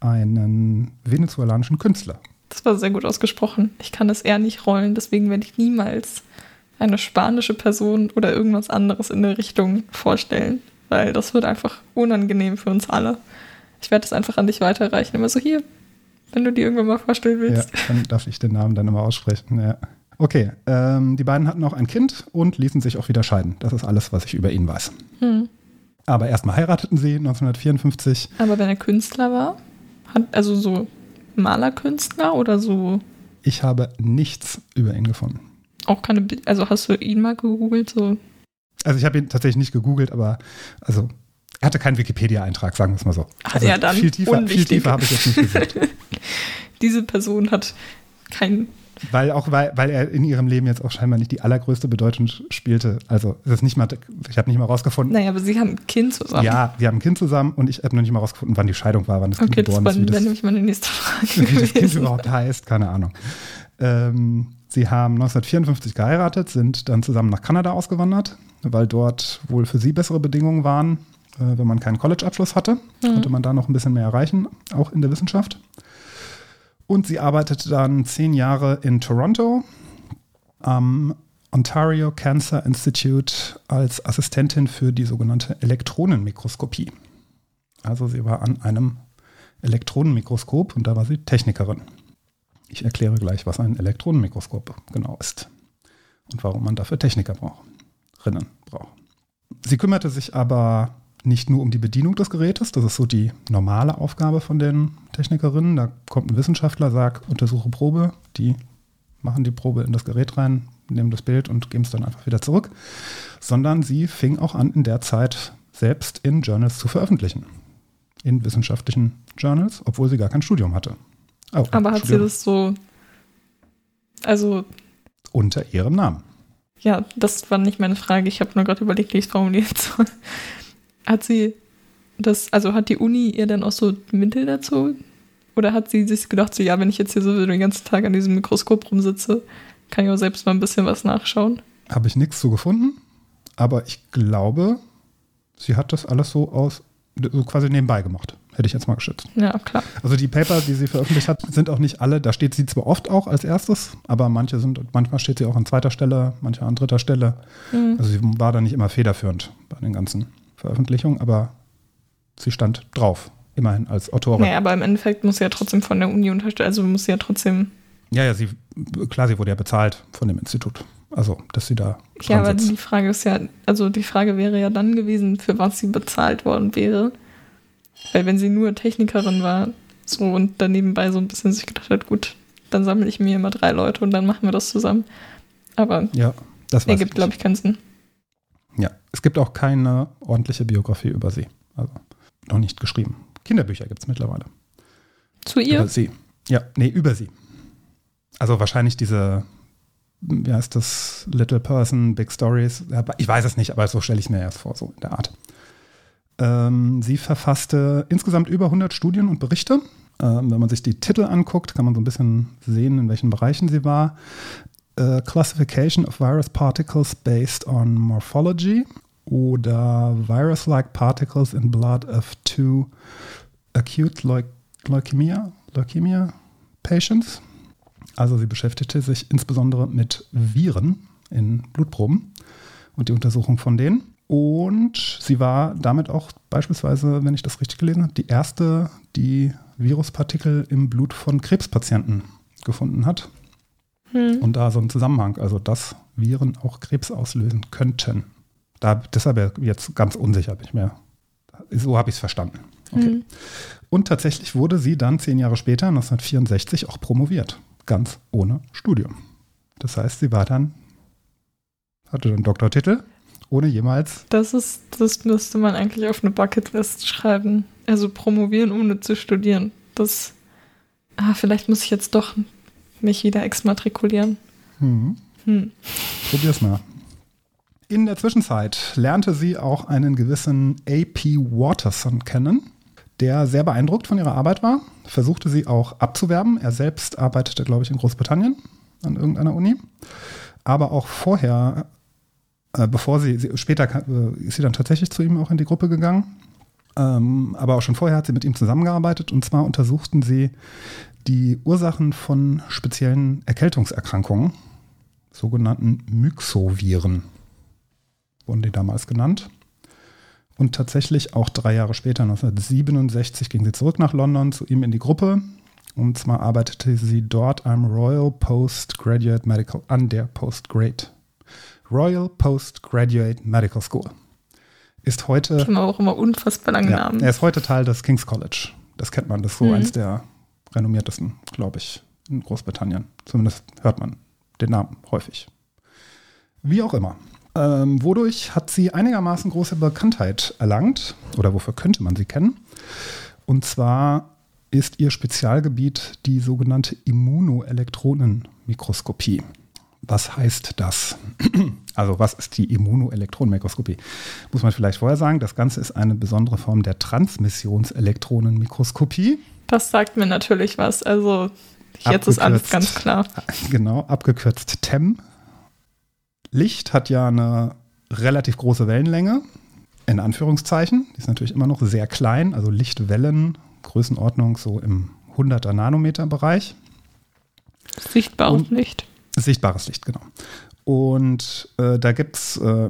einen venezolanischen Künstler. Das war sehr gut ausgesprochen. Ich kann das eher nicht rollen, deswegen werde ich niemals eine spanische Person oder irgendwas anderes in der Richtung vorstellen, weil das wird einfach unangenehm für uns alle. Ich werde es einfach an dich weiterreichen. Immer so hier, wenn du die irgendwann mal vorstellen willst. Ja, dann darf ich den Namen dann immer aussprechen. Ja. Okay, ähm, die beiden hatten auch ein Kind und ließen sich auch wieder scheiden. Das ist alles, was ich über ihn weiß. Hm. Aber erstmal heirateten sie 1954. Aber wenn er Künstler war, hat, also so Malerkünstler oder so? Ich habe nichts über ihn gefunden. Auch keine, also hast du ihn mal gegoogelt? So? Also ich habe ihn tatsächlich nicht gegoogelt, aber also er hatte keinen Wikipedia-Eintrag, sagen wir es mal so. Also ja, dann viel tiefer, viel tiefer habe ich jetzt nicht gesucht. Diese Person hat kein weil auch weil, weil er in ihrem Leben jetzt auch scheinbar nicht die allergrößte Bedeutung spielte. Also es ist nicht mal, ich habe nicht mal rausgefunden. Naja, aber sie haben ein Kind zusammen. Ja, wir haben ein Kind zusammen und ich habe noch nicht mal rausgefunden, wann die Scheidung war, wann das okay, Kind geboren das ist. Okay, das nämlich meine nächste Frage. Wie das Kind überhaupt heißt, keine Ahnung. Ähm, sie haben 1954 geheiratet, sind dann zusammen nach Kanada ausgewandert, weil dort wohl für sie bessere Bedingungen waren. Äh, wenn man keinen College-Abschluss hatte, mhm. konnte man da noch ein bisschen mehr erreichen, auch in der Wissenschaft. Und sie arbeitete dann zehn Jahre in Toronto am Ontario Cancer Institute als Assistentin für die sogenannte Elektronenmikroskopie. Also sie war an einem Elektronenmikroskop und da war sie Technikerin. Ich erkläre gleich, was ein Elektronenmikroskop genau ist und warum man dafür Techniker braucht, Rinnen braucht. Sie kümmerte sich aber nicht nur um die Bedienung des Gerätes, das ist so die normale Aufgabe von den Technikerinnen. Da kommt ein Wissenschaftler, sagt, untersuche Probe, die machen die Probe in das Gerät rein, nehmen das Bild und geben es dann einfach wieder zurück. Sondern sie fing auch an, in der Zeit selbst in Journals zu veröffentlichen. In wissenschaftlichen Journals, obwohl sie gar kein Studium hatte. Oh, Aber hat sie das so, also. Unter ihrem Namen. Ja, das war nicht meine Frage. Ich habe nur gerade überlegt, wie ich es formulieren soll. Hat sie das, also hat die Uni ihr dann auch so Mittel dazu? Oder hat sie sich gedacht, so ja, wenn ich jetzt hier so den ganzen Tag an diesem Mikroskop rumsitze, kann ich auch selbst mal ein bisschen was nachschauen? Habe ich nichts zu gefunden, aber ich glaube, sie hat das alles so aus, so quasi nebenbei gemacht. Hätte ich jetzt mal geschätzt. Ja, klar. Also die Paper, die sie veröffentlicht hat, sind auch nicht alle, da steht sie zwar oft auch als erstes, aber manche sind, manchmal steht sie auch an zweiter Stelle, manche an dritter Stelle. Mhm. Also sie war da nicht immer federführend bei den ganzen Veröffentlichung, aber sie stand drauf, immerhin als Autorin. Naja, aber im Endeffekt muss sie ja trotzdem von der Uni unterstützt, also muss sie ja trotzdem. Ja, ja, sie, klar, sie wurde ja bezahlt von dem Institut. Also, dass sie da. Ja, aber sitzt. die Frage ist ja, also die Frage wäre ja dann gewesen, für was sie bezahlt worden wäre. Weil wenn sie nur Technikerin war, so und dann nebenbei so ein bisschen sich gedacht hat, gut, dann sammle ich mir immer drei Leute und dann machen wir das zusammen. Aber ja, das ergibt, glaube ich, keinen Sinn. Ja, es gibt auch keine ordentliche Biografie über sie. Also noch nicht geschrieben. Kinderbücher gibt es mittlerweile. Zu ihr? Über sie. Ja, nee, über sie. Also wahrscheinlich diese, wie heißt das, Little Person, Big Stories. Ich weiß es nicht, aber so stelle ich mir erst vor, so in der Art. Ähm, sie verfasste insgesamt über 100 Studien und Berichte. Ähm, wenn man sich die Titel anguckt, kann man so ein bisschen sehen, in welchen Bereichen sie war uh, Classification of Virus Particles Based on Morphology oder Virus-like Particles in Blood of two Acute Leu Leukemia, Leukemia Patients. Also sie beschäftigte sich insbesondere mit Viren in Blutproben und die Untersuchung von denen. Und sie war damit auch beispielsweise, wenn ich das richtig gelesen habe, die erste, die Viruspartikel im Blut von Krebspatienten gefunden hat. Hm. Und da so ein Zusammenhang, also dass Viren auch Krebs auslösen könnten. Da, deshalb jetzt ganz unsicher bin ich mir. So habe ich es verstanden. Okay. Hm. Und tatsächlich wurde sie dann zehn Jahre später, 1964, auch promoviert. Ganz ohne Studium. Das heißt, sie war dann, hatte dann Doktortitel, ohne jemals. Das ist, das müsste man eigentlich auf eine Bucketlist schreiben. Also promovieren, ohne zu studieren. Das, ah, vielleicht muss ich jetzt doch mich wieder exmatrikulieren. Hm. Hm. Probier's mal. In der Zwischenzeit lernte sie auch einen gewissen A.P. Waterson kennen, der sehr beeindruckt von ihrer Arbeit war, versuchte sie auch abzuwerben. Er selbst arbeitete, glaube ich, in Großbritannien an irgendeiner Uni. Aber auch vorher, äh, bevor sie, sie später äh, ist sie dann tatsächlich zu ihm auch in die Gruppe gegangen. Ähm, aber auch schon vorher hat sie mit ihm zusammengearbeitet und zwar untersuchten sie die Ursachen von speziellen Erkältungserkrankungen, sogenannten Myxoviren, wurden die damals genannt. Und tatsächlich auch drei Jahre später, 1967, ging sie zurück nach London zu ihm in die Gruppe. Und zwar arbeitete sie dort am Royal Postgraduate Medical, an der Postgrad. Royal Postgraduate Medical School. Ist heute. Ich auch immer unfassbar lange ja, Namen. Er ist heute Teil des King's College. Das kennt man, das ist so Mhm. eins der renommiertesten, glaube ich, in Großbritannien. Zumindest hört man den Namen häufig. Wie auch immer. Ähm, wodurch hat sie einigermaßen große Bekanntheit erlangt? Oder wofür könnte man sie kennen? Und zwar ist ihr Spezialgebiet die sogenannte Immunoelektronenmikroskopie. Was heißt das? Also was ist die Immunoelektronenmikroskopie? Muss man vielleicht vorher sagen, das Ganze ist eine besondere Form der Transmissionselektronenmikroskopie. Das sagt mir natürlich was. Also jetzt ist alles ganz klar. Genau, abgekürzt TEM. Licht hat ja eine relativ große Wellenlänge, in Anführungszeichen. Die ist natürlich immer noch sehr klein, also Lichtwellen, Größenordnung so im 100er Nanometer Bereich. Sichtbares Und- Licht. Sichtbares Licht, genau. Und äh, da gibt es äh,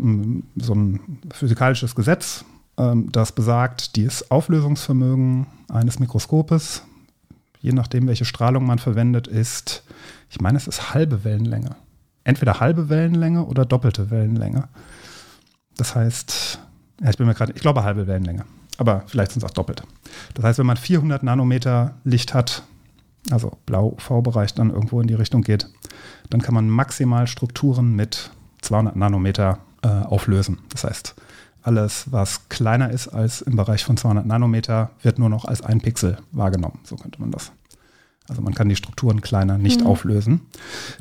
so ein physikalisches Gesetz, ähm, das besagt, das Auflösungsvermögen eines Mikroskopes, je nachdem, welche Strahlung man verwendet, ist, ich meine, es ist halbe Wellenlänge. Entweder halbe Wellenlänge oder doppelte Wellenlänge. Das heißt, ja, ich bin mir gerade, ich glaube halbe Wellenlänge, aber vielleicht sind es auch doppelt. Das heißt, wenn man 400 Nanometer Licht hat, also Blau-UV-Bereich dann irgendwo in die Richtung geht, dann kann man maximal Strukturen mit 200 Nanometer äh, auflösen. Das heißt, alles, was kleiner ist als im Bereich von 200 Nanometer, wird nur noch als ein Pixel wahrgenommen. So könnte man das. Also man kann die Strukturen kleiner nicht auflösen.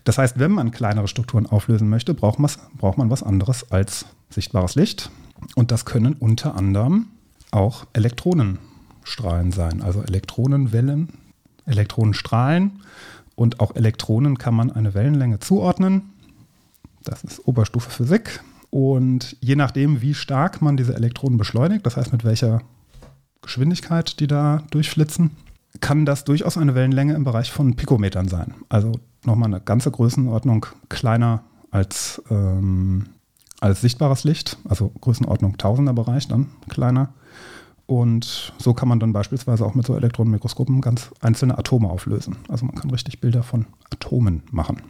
Das heißt, wenn man kleinere Strukturen auflösen möchte, braucht, man- braucht man was anderes als sichtbares Licht. Und das können unter anderem auch Elektronenstrahlen sein, also Elektronenwellen, Elektronenstrahlen und auch Elektronen kann man eine Wellenlänge zuordnen. Das ist Oberstufe Physik. Und je nachdem, wie stark man diese Elektronen beschleunigt, das heißt mit welcher Geschwindigkeit die da durchflitzen, kann das durchaus eine Wellenlänge im Bereich von Pikometern sein. Also nochmal eine ganze Größenordnung kleiner als, ähm, als sichtbares Licht, also Größenordnung Tausender Bereich dann kleiner. Und so kann man dann beispielsweise auch mit so Elektronenmikroskopen ganz einzelne Atome auflösen. Also man kann richtig Bilder von Atomen machen.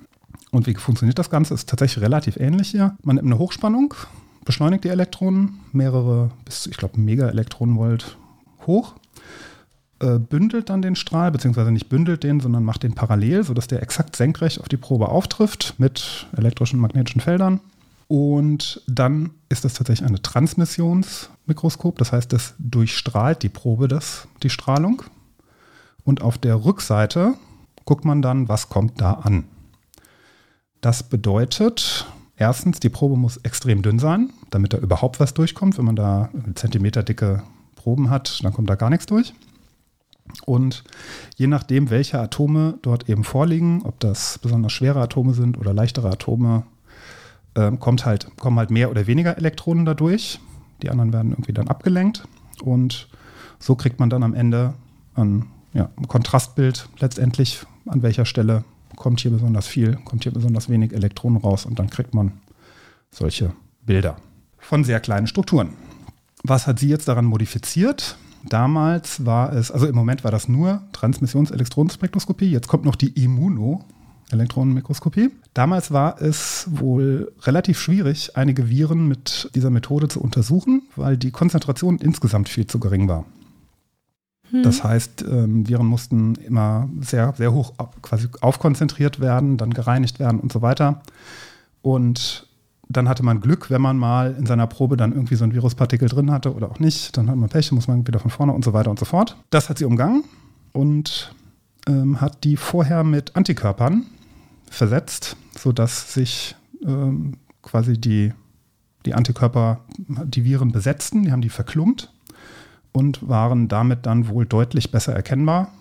Und wie funktioniert das Ganze? Ist tatsächlich relativ ähnlich hier. Man nimmt eine Hochspannung, beschleunigt die Elektronen, mehrere bis, ich glaube, Megaelektronenvolt hoch, äh, bündelt dann den Strahl, beziehungsweise nicht bündelt den, sondern macht den parallel, sodass der exakt senkrecht auf die Probe auftrifft mit elektrischen und magnetischen Feldern. Und dann ist das tatsächlich eine Transmissionsmikroskop, das heißt, es durchstrahlt die Probe das, die Strahlung. Und auf der Rückseite guckt man dann, was kommt da an. Das bedeutet, erstens, die Probe muss extrem dünn sein, damit da überhaupt was durchkommt. Wenn man da zentimeterdicke Proben hat, dann kommt da gar nichts durch. Und je nachdem, welche Atome dort eben vorliegen, ob das besonders schwere Atome sind oder leichtere Atome, ähm, kommt halt, kommen halt mehr oder weniger Elektronen dadurch. Die anderen werden irgendwie dann abgelenkt. Und so kriegt man dann am Ende ein, ja, ein Kontrastbild letztendlich, an welcher Stelle kommt hier besonders viel, kommt hier besonders wenig Elektronen raus und dann kriegt man solche Bilder von sehr kleinen Strukturen. Was hat sie jetzt daran modifiziert? Damals war es, also im Moment war das nur Transmissionselektronespektroskopie, jetzt kommt noch die Immunoelektronenmikroskopie. Damals war es wohl relativ schwierig, einige Viren mit dieser Methode zu untersuchen, weil die Konzentration insgesamt viel zu gering war. Das heißt, ähm, Viren mussten immer sehr, sehr hoch quasi aufkonzentriert werden, dann gereinigt werden und so weiter. Und dann hatte man Glück, wenn man mal in seiner Probe dann irgendwie so ein Viruspartikel drin hatte oder auch nicht. Dann hat man Pech, muss man wieder von vorne und so weiter und so fort. Das hat sie umgangen und ähm, hat die vorher mit Antikörpern versetzt, sodass sich ähm, quasi die die Antikörper die Viren besetzten, die haben die verklumpt und waren damit dann wohl deutlich besser erkennbar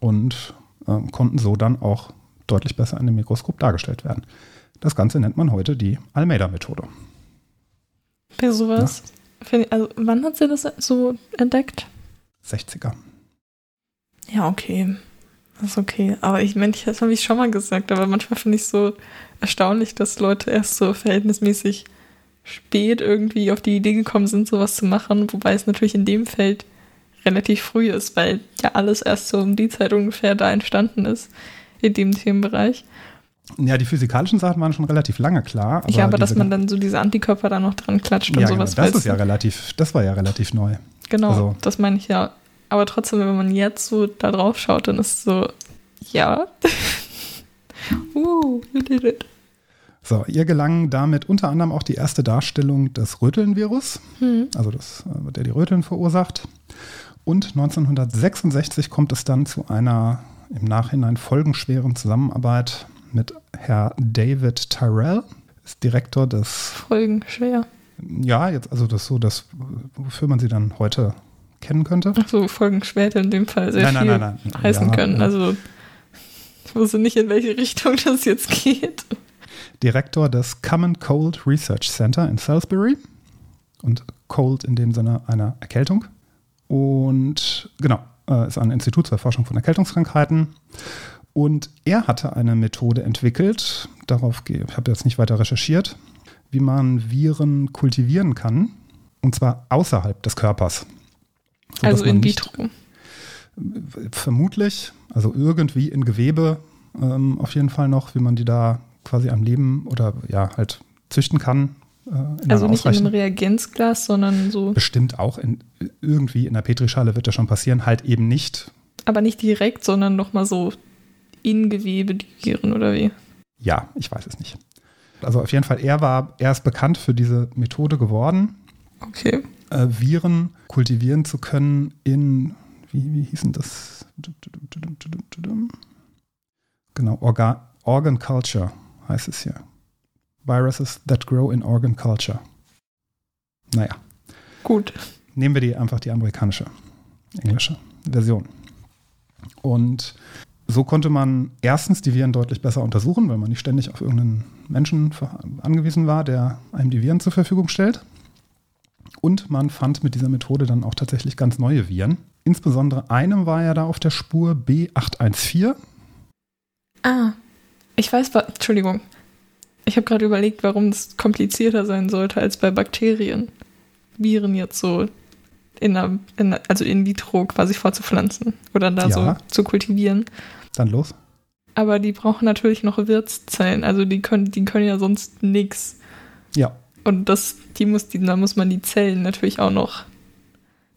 und äh, konnten so dann auch deutlich besser in dem Mikroskop dargestellt werden. Das Ganze nennt man heute die Almeida-Methode. Bei sowas. Ja. Also, wann hat sie das so entdeckt? 60er. Ja, okay. Das ist okay. Aber ich meine, das habe ich schon mal gesagt, aber manchmal finde ich es so erstaunlich, dass Leute erst so verhältnismäßig spät irgendwie auf die Idee gekommen sind, sowas zu machen, wobei es natürlich in dem Feld relativ früh ist, weil ja alles erst so um die Zeit ungefähr da entstanden ist, in dem Themenbereich. Ja, die physikalischen Sachen waren schon relativ lange klar. Aber ja, aber dass man dann so diese Antikörper da noch dran klatscht und ja, sowas. Genau, das ist ja relativ, das war ja relativ neu. Genau, also, das meine ich ja. Aber trotzdem, wenn man jetzt so da drauf schaut, dann ist es so, ja. uh, you did it. So, ihr gelang damit unter anderem auch die erste Darstellung des Röteln-Virus, hm. also das, äh, der die Röteln verursacht. Und 1966 kommt es dann zu einer im Nachhinein folgenschweren Zusammenarbeit mit Herr David Tyrell, ist Direktor des. Folgenschwer. Ja, jetzt also das so, das, wofür man sie dann heute kennen könnte. Ach so, folgenschwer in dem Fall sehr nein, viel nein, nein, heißen ja, können. Also ich wusste nicht, in welche Richtung das jetzt geht. Direktor des Common Cold Research Center in Salisbury. Und Cold in dem Sinne einer Erkältung. Und genau, äh, ist ein Institut zur Erforschung von Erkältungskrankheiten. Und er hatte eine Methode entwickelt, darauf ich habe jetzt nicht weiter recherchiert, wie man Viren kultivieren kann, und zwar außerhalb des Körpers. Also in vitro. Vermutlich, also irgendwie in Gewebe ähm, auf jeden Fall noch, wie man die da quasi am Leben oder ja halt züchten kann. Äh, also nicht in einem Reagenzglas, sondern so. Bestimmt auch in, irgendwie in der Petrischale wird das schon passieren, halt eben nicht. Aber nicht direkt, sondern nochmal so in Gewebe die Viren oder wie? Ja, ich weiß es nicht. Also auf jeden Fall, er war, er ist bekannt für diese Methode geworden. Okay. Äh, Viren kultivieren zu können in, wie, wie hieß denn das? Genau, Organ, Organ Culture heißt es hier. Viruses that grow in organ culture. Naja. Gut. Nehmen wir die einfach die amerikanische, englische Version. Und so konnte man erstens die Viren deutlich besser untersuchen, weil man nicht ständig auf irgendeinen Menschen angewiesen war, der einem die Viren zur Verfügung stellt. Und man fand mit dieser Methode dann auch tatsächlich ganz neue Viren. Insbesondere einem war ja da auf der Spur B814. Ah, ich weiß, Entschuldigung. Ich habe gerade überlegt, warum es komplizierter sein sollte als bei Bakterien. Viren jetzt so in einer, in, also in vitro quasi vorzupflanzen oder da ja. so zu kultivieren. Dann los. Aber die brauchen natürlich noch Wirtszellen, also die können, die können ja sonst nichts. Ja. Und das, die muss, die, da muss man die Zellen natürlich auch noch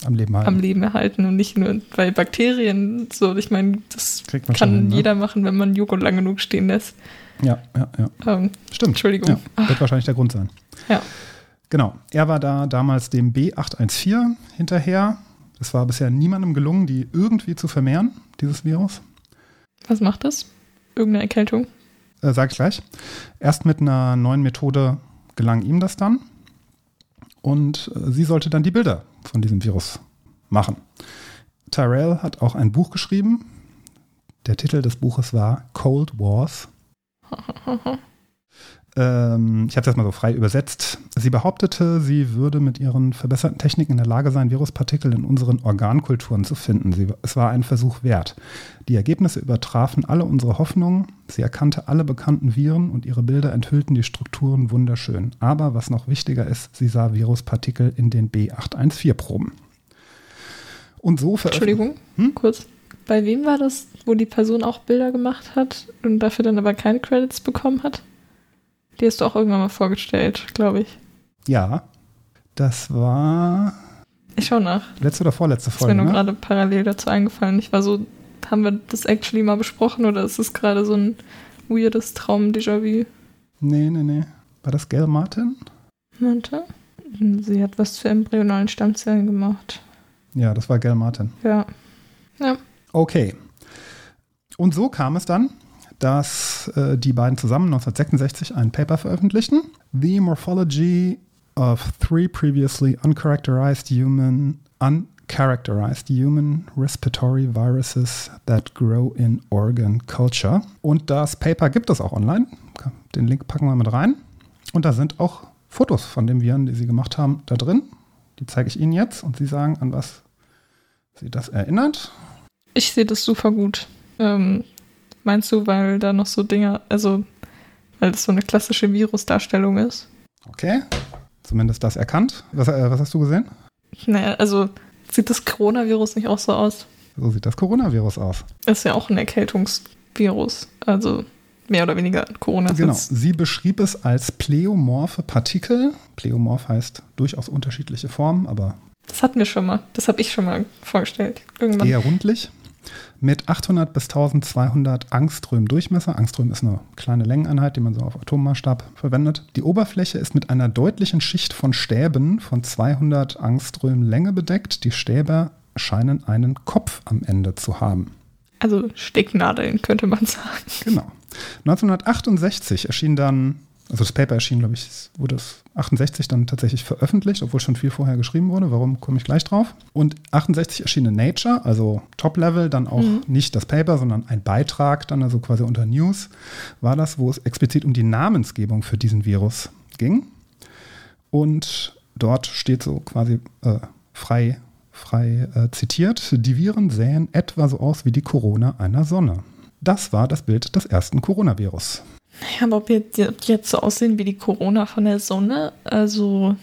am Leben halten. Am Leben erhalten und nicht nur bei Bakterien. So, ich meine, das kann hin, ne? jeder machen, wenn man Joghurt lang genug stehen lässt. Ja, ja, ja. Ähm, Stimmt. Entschuldigung. Ja, wird wahrscheinlich der Grund sein. Ja. Genau. Er war da damals dem B814 hinterher. Es war bisher niemandem gelungen, die irgendwie zu vermehren, dieses Virus. Was macht das? Irgendeine Erkältung? Äh, sag ich gleich. Erst mit einer neuen Methode gelang ihm das dann. Und äh, sie sollte dann die Bilder von diesem Virus machen. Tyrell hat auch ein Buch geschrieben. Der Titel des Buches war Cold Wars. Ähm, ich habe es erstmal so frei übersetzt. Sie behauptete, sie würde mit ihren verbesserten Techniken in der Lage sein, Viruspartikel in unseren Organkulturen zu finden. Sie, es war ein Versuch wert. Die Ergebnisse übertrafen alle unsere Hoffnungen. Sie erkannte alle bekannten Viren und ihre Bilder enthüllten die Strukturen wunderschön. Aber was noch wichtiger ist, sie sah Viruspartikel in den B814-Proben. Und so Entschuldigung, hm? kurz. Bei wem war das, wo die Person auch Bilder gemacht hat und dafür dann aber keine Credits bekommen hat? Die hast du auch irgendwann mal vorgestellt, glaube ich. Ja, das war. Ich schau nach. Letzte oder vorletzte Folge. ist mir nur ne? gerade parallel dazu eingefallen. Ich war so, haben wir das actually mal besprochen oder ist es gerade so ein weirdes Traum-Déjà-vu? Nee, nee, nee. War das Gail Martin? Warte. Sie hat was für embryonalen Stammzellen gemacht. Ja, das war Gail Martin. Ja. Ja. Okay. Und so kam es dann, dass äh, die beiden zusammen 1966 ein Paper veröffentlichten. The Morphology of three previously uncharacterized human uncharacterized human respiratory viruses that grow in organ culture. Und das Paper gibt es auch online. Den Link packen wir mit rein. Und da sind auch Fotos von den Viren, die sie gemacht haben, da drin. Die zeige ich Ihnen jetzt und Sie sagen, an was Sie das erinnert. Ich sehe das super gut. Ähm, meinst du, weil da noch so Dinge, also weil das so eine klassische Virusdarstellung ist? Okay, zumindest das erkannt. Was, äh, was hast du gesehen? Naja, also sieht das Coronavirus nicht auch so aus? So sieht das Coronavirus aus. Ist ja auch ein Erkältungsvirus. Also mehr oder weniger Corona. Genau. Sie beschrieb es als pleomorphe Partikel. Pleomorph heißt durchaus unterschiedliche Formen, aber. Das hatten wir schon mal. Das habe ich schon mal vorgestellt. Irgendwann. Eher rundlich. Mit 800 bis 1200 Angström Durchmesser. Angström ist eine kleine Längeneinheit, die man so auf Atommaßstab verwendet. Die Oberfläche ist mit einer deutlichen Schicht von Stäben von 200 Angström Länge bedeckt. Die Stäbe scheinen einen Kopf am Ende zu haben. Also Stecknadeln könnte man sagen. Genau. 1968 erschien dann, also das Paper erschien, glaube ich, wurde es 68 dann tatsächlich veröffentlicht, obwohl schon viel vorher geschrieben wurde. Warum komme ich gleich drauf? Und 68 erschien in Nature, also Top-Level, dann auch mhm. nicht das Paper, sondern ein Beitrag, dann also quasi unter News, war das, wo es explizit um die Namensgebung für diesen Virus ging. Und dort steht so quasi äh, frei, frei äh, zitiert, die Viren sähen etwa so aus wie die Corona einer Sonne. Das war das Bild des ersten Coronavirus. Ja, aber ob jetzt, jetzt so aussehen wie die Corona von der Sonne, also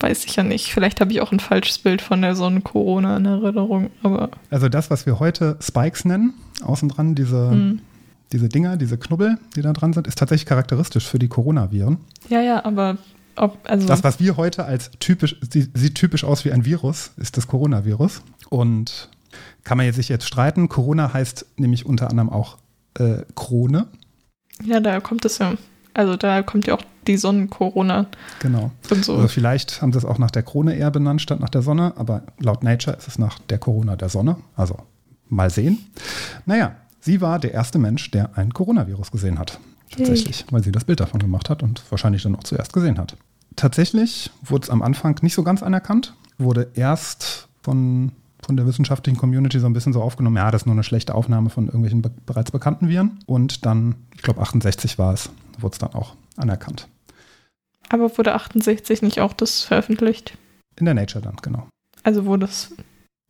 weiß ich ja nicht. Vielleicht habe ich auch ein falsches Bild von der Sonne-Corona in Erinnerung, aber. Also das, was wir heute Spikes nennen, außen dran, diese, hm. diese Dinger, diese Knubbel, die da dran sind, ist tatsächlich charakteristisch für die Coronaviren. Ja, ja, aber ob, also. Das, was wir heute als typisch, sieht typisch aus wie ein Virus, ist das Coronavirus. Und kann man jetzt sich jetzt streiten. Corona heißt nämlich unter anderem auch äh, Krone. Ja, da kommt es ja. Also da kommt ja auch die Sonnenkorona. Genau. Und so. Also vielleicht haben sie es auch nach der Krone eher benannt statt nach der Sonne, aber laut Nature ist es nach der Corona der Sonne. Also mal sehen. Naja, sie war der erste Mensch, der ein Coronavirus gesehen hat. Tatsächlich, hey. weil sie das Bild davon gemacht hat und wahrscheinlich dann auch zuerst gesehen hat. Tatsächlich wurde es am Anfang nicht so ganz anerkannt, wurde erst von von der wissenschaftlichen Community so ein bisschen so aufgenommen, ja, das ist nur eine schlechte Aufnahme von irgendwelchen be bereits bekannten Viren. Und dann, glaube 68 war es, wurde es dann auch anerkannt. Aber wurde 68 nicht auch das veröffentlicht? In der Nature dann, genau. Also wurde es.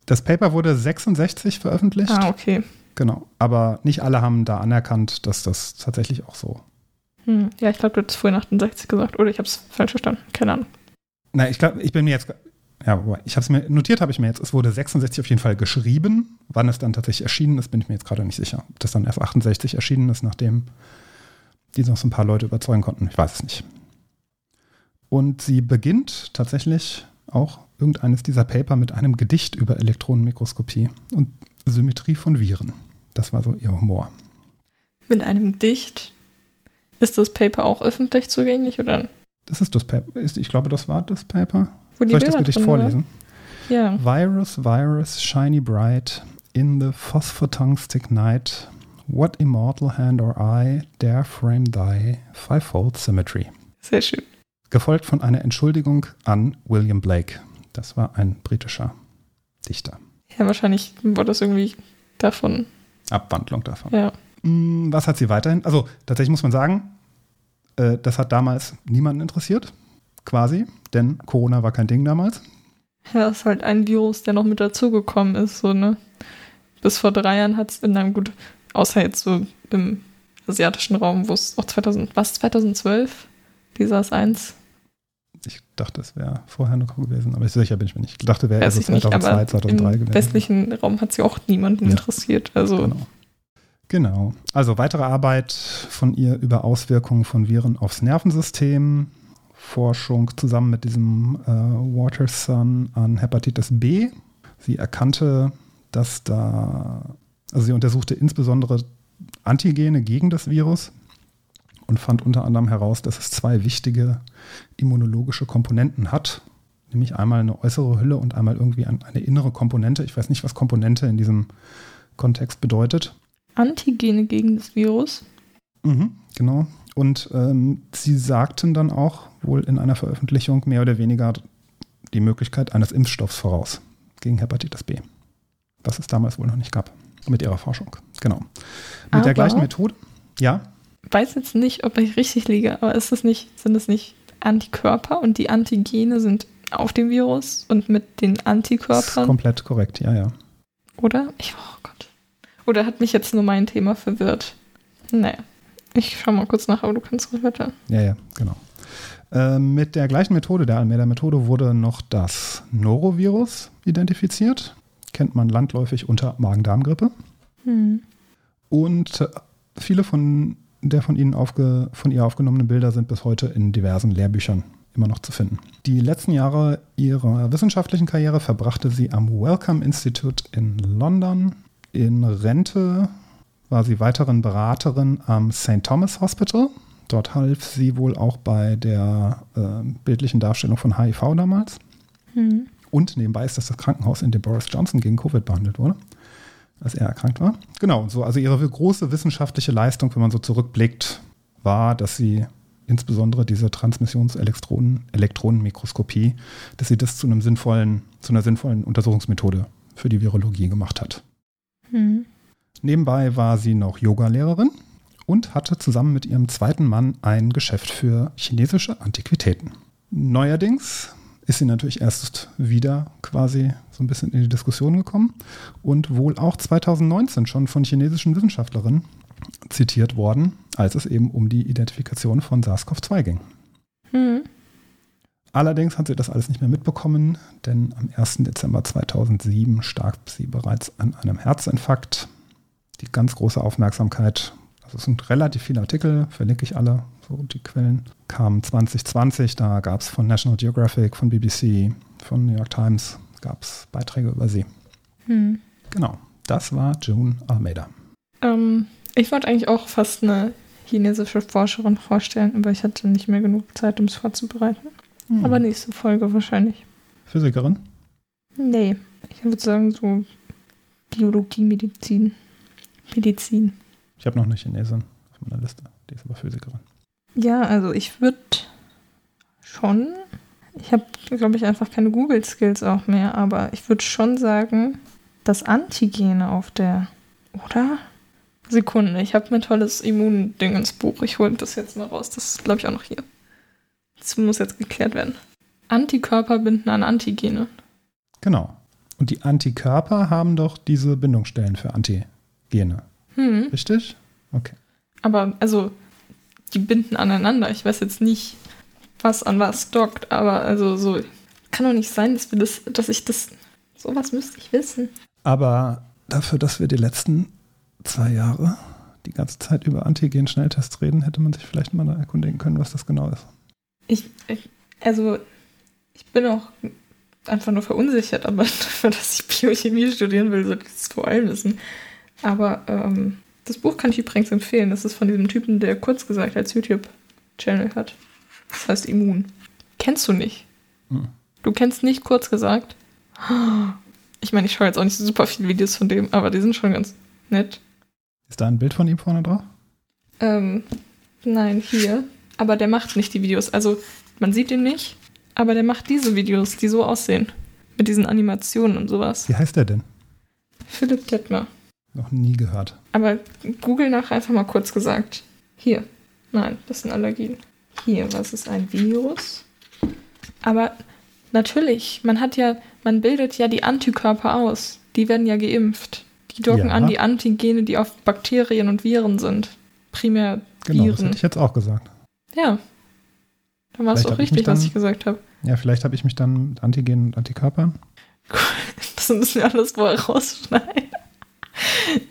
Das Paper wurde 66 veröffentlicht. Ah, okay. Genau. Aber nicht alle haben da anerkannt, dass das tatsächlich auch so. Hm. Ja, ich glaube, du hast vorhin 68 gesagt. Oder ich habe es falsch verstanden. Keine Ahnung. Na, ich glaube, ich bin mir jetzt ja, ich habe es mir notiert, habe ich mir jetzt. Es wurde 66 auf jeden Fall geschrieben. Wann es dann tatsächlich erschienen ist, bin ich mir jetzt gerade nicht sicher. Ob das dann erst 68 erschienen ist, nachdem die noch so ein paar Leute überzeugen konnten. Ich weiß es nicht. Und sie beginnt tatsächlich auch irgendeines dieser Paper mit einem Gedicht über Elektronenmikroskopie und Symmetrie von Viren. Das war so ihr Humor. Mit einem Gedicht? Ist das Paper auch öffentlich zugänglich oder? Das ist das Paper. Ich glaube, das war das Paper. Wo Soll ich das Gedicht vorlesen? Ja. Virus, virus, shiny bright, in the phosphotungstic night, what immortal hand or eye dare frame thy fivefold symmetry? Sehr schön. Gefolgt von einer Entschuldigung an William Blake. Das war ein britischer Dichter. Ja, wahrscheinlich war das irgendwie davon. Abwandlung davon. Ja. Hm, was hat sie weiterhin? Also tatsächlich muss man sagen, äh, das hat damals niemanden interessiert quasi, denn Corona war kein Ding damals. Ja, das ist halt ein Virus, der noch mit dazugekommen ist, so, ne? Bis vor drei Jahren hat es in einem gut, außer jetzt so im asiatischen Raum, wo es auch 2000, was, 2012? Die SARS-1? Ich dachte, es wäre vorher noch gewesen, aber sicher bin ich mir nicht. Ich dachte, wäre erst 2002, nicht, 2003 im gewesen. Im westlichen Raum hat sich auch niemanden ja. interessiert, also. Genau. Genau. Also weitere Arbeit von ihr über Auswirkungen von Viren aufs Nervensystem, Forschung zusammen mit diesem äh, Waterson an Hepatitis B. Sie erkannte, dass da, also sie untersuchte insbesondere Antigene gegen das Virus und fand unter anderem heraus, dass es zwei wichtige immunologische Komponenten hat, nämlich einmal eine äußere Hülle und einmal irgendwie eine innere Komponente. Ich weiß nicht, was Komponente in diesem Kontext bedeutet. Antigene gegen das Virus? Mhm, genau. Und ähm, sie sagten dann auch, wohl in einer Veröffentlichung mehr oder weniger die Möglichkeit eines Impfstoffs voraus gegen Hepatitis B, was es damals wohl noch nicht gab mit ihrer Forschung. Genau. Mit Aber- der gleichen Methode. Ja, weiß jetzt nicht, ob ich richtig liege, aber ist das nicht, sind das nicht Antikörper und die Antigene sind auf dem Virus und mit den ist Antikörpern, komplett korrekt. Ja, ja. oder? Ich, oh Gott. Oder hat mich jetzt nur mein Thema verwirrt? Naja, ich schau mal kurz nach, aber du kannst ruhig weiter. Ja, ja, genau. Ähm, mit der gleichen Methode, der Almeida-Methode, wurde noch das Norovirus identifiziert. Kennt man landläufig unter Magen-Darm-Grippe. Hm. Und äh, viele von der von Ihnen aufge, von ihr aufgenommenen Bilder sind bis heute in diversen Lehrbüchern immer noch zu finden. Die letzten Jahre ihrer wissenschaftlichen Karriere verbrachte sie am Wellcome Institute in London. In Rente war sie weiterhin Beraterin am St. Thomas Hospital. Dort half sie wohl auch bei der äh, bildlichen Darstellung von HIV damals. Hm. Und nebenbei ist das das Krankenhaus, in dem Boris Johnson gegen Covid behandelt wurde, als er erkrankt war. Genau, und so, also ihre große wissenschaftliche Leistung, wenn man so zurückblickt, war, dass sie insbesondere diese Transmissions-Elektronenmikroskopie, dass sie das zu einem sinnvollen, zu einer sinnvollen Untersuchungsmethode für die Virologie gemacht hat. Hm. Nebenbei war sie noch Yogalehrerin und hatte zusammen mit ihrem zweiten Mann ein Geschäft für chinesische Antiquitäten. Neuerdings ist sie natürlich erst wieder quasi so ein bisschen in die Diskussion gekommen und wohl auch 2019 schon von chinesischen Wissenschaftlerinnen zitiert worden, als es eben um die Identifikation von SARS-CoV-2 ging. Hm. Allerdings hat sie das alles nicht mehr mitbekommen, denn am 1. Dezember 2007 starb sie bereits an einem Herzinfarkt. Die ganz große Aufmerksamkeit, es sind relativ viele Artikel, verlinke ich alle, so die Quellen, kamen 2020, da gab es von National Geographic, von BBC, von New York Times, gab es Beiträge über sie. Hm. Genau, das war June Almeida. Ähm, ich wollte eigentlich auch fast eine chinesische Forscherin vorstellen, aber ich hatte nicht mehr genug Zeit, um es vorzubereiten. Hm. Aber nächste Folge wahrscheinlich. Physikerin? Nee, ich würde sagen so Biologie, Medizin. Medizin. Ich habe noch eine Chinesin auf meiner Liste, die ist aber Physikerin. Ja, also ich würde schon, ich habe, glaube ich, einfach keine Google-Skills auch mehr, aber ich würde schon sagen, dass Antigene auf der, oder? Sekunde, ich habe mein tolles Immunding ins Buch. Ich hole das jetzt mal raus. Das ist, glaube ich, auch noch hier. Das muss jetzt geklärt werden. Antikörper binden an Antigene. Genau. Und die Antikörper haben doch diese Bindungsstellen für Antigene. Hm. Richtig? Okay. Aber, also, die binden aneinander. Ich weiß jetzt nicht, was an was dockt, aber also so, kann doch nicht sein, dass wir das, dass ich das, sowas müsste ich wissen. Aber dafür, dass wir die letzten zwei Jahre die ganze Zeit über Antigen-Schnelltests reden, hätte man sich vielleicht mal erkundigen können, was das genau ist. Ich, ich also, ich bin auch einfach nur verunsichert, aber dafür, dass ich Biochemie studieren will, sollte ich das vor allem wissen. Aber ähm, das Buch kann ich übrigens empfehlen. Das ist von diesem Typen, der kurz gesagt als YouTube-Channel hat. Das heißt Immun. Kennst du nicht? Hm. Du kennst nicht kurz gesagt? Ich meine, ich schaue jetzt auch nicht so super viele Videos von dem, aber die sind schon ganz nett. Ist da ein Bild von ihm vorne drauf? Ähm, nein, hier. Aber der macht nicht die Videos. Also, man sieht ihn nicht, aber der macht diese Videos, die so aussehen. Mit diesen Animationen und sowas. Wie heißt der denn? Philipp Detmer. Noch nie gehört. Aber Google nach einfach mal kurz gesagt. Hier. Nein, das sind Allergien. Hier, was ist ein Virus? Aber natürlich, man hat ja, man bildet ja die Antikörper aus. Die werden ja geimpft. Die docken Ja. an die Antigene, die auf Bakterien und Viren sind. Primär Genau, das Viren. hätte ich jetzt auch gesagt. Ja. Dann war es auch hab ich richtig, was dann- ich gesagt habe. Ja, vielleicht habe ich mich dann mit Antigen und Antikörpern. Das müssen wir alles vorher rausschneiden.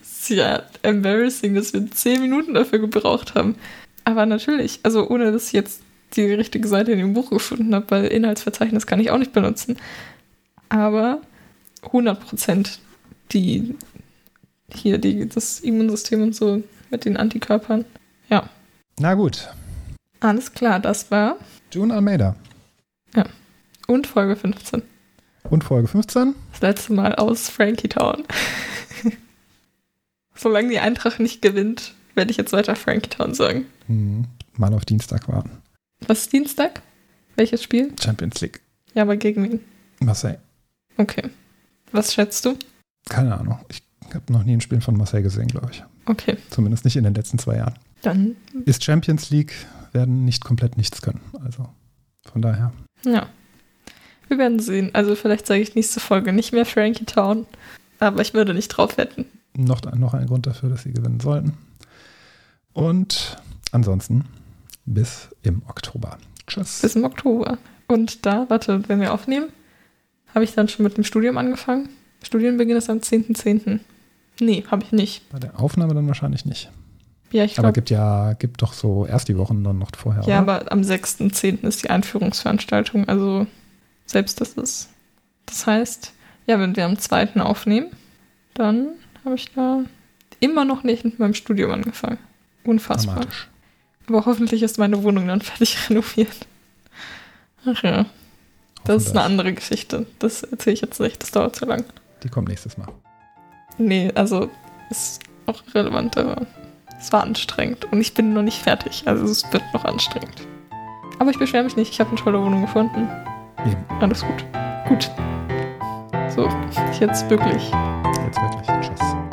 Ist ja embarrassing, dass wir zehn Minuten dafür gebraucht haben. Aber natürlich, also ohne dass ich jetzt die richtige Seite in dem Buch gefunden habe, weil Inhaltsverzeichnis kann ich auch nicht benutzen. Aber 100% die hier die, das Immunsystem und so mit den Antikörpern. Ja, Na gut. alles klar, das war June Almeida. und Folge 15. Und Folge 15. Das letzte Mal aus Frankie Town. Solange die Eintracht nicht gewinnt, werde ich jetzt weiter Frankie Town sagen. Hm, mal auf Dienstag warten. Was ist Dienstag? Welches Spiel? Champions League. Ja, aber gegen wen? Marseille. Okay. Was schätzt du? Keine Ahnung. Ich habe noch nie ein Spiel von Marseille gesehen, glaube ich. Okay. Zumindest nicht in den letzten zwei Jahren. Dann, Ist Champions League, werden nicht komplett nichts können. Also von daher. ja. Wir werden sehen. Also vielleicht sage ich nächste Folge nicht mehr Frankie Town. Aber ich würde nicht drauf wetten. Noch, noch ein Grund dafür, dass sie gewinnen sollten. Und ansonsten bis im Oktober. Tschüss. Bis im Oktober. Und da, warte, wenn wir aufnehmen, habe ich dann schon mit dem Studium angefangen. Studienbeginn ist am 10.10. Nee, habe ich nicht. Bei der Aufnahme dann wahrscheinlich nicht. Ja, ich Aber glaube. gibt ja, gibt doch so erst die Wochen dann noch vorher. Ja, oder? aber am 6.10. ist die Einführungsveranstaltung. Also selbst das ist. Das heißt, ja, wenn wir am 2. aufnehmen, dann habe ich da immer noch nicht mit meinem Studium angefangen. Unfassbar. dramatisch. Aber hoffentlich ist meine Wohnung dann fertig renoviert. Ach ja, das ist eine andere Geschichte. Das erzähle ich jetzt nicht, das dauert zu lang. Die kommt nächstes Mal. Nee, also ist auch relevant, aber es war anstrengend und ich bin noch nicht fertig. Also es wird noch anstrengend. Aber ich beschwere mich nicht, ich habe eine tolle Wohnung gefunden. Eben. Alles gut. Gut. So, jetzt wirklich. Jetzt wirklich. Tschüss.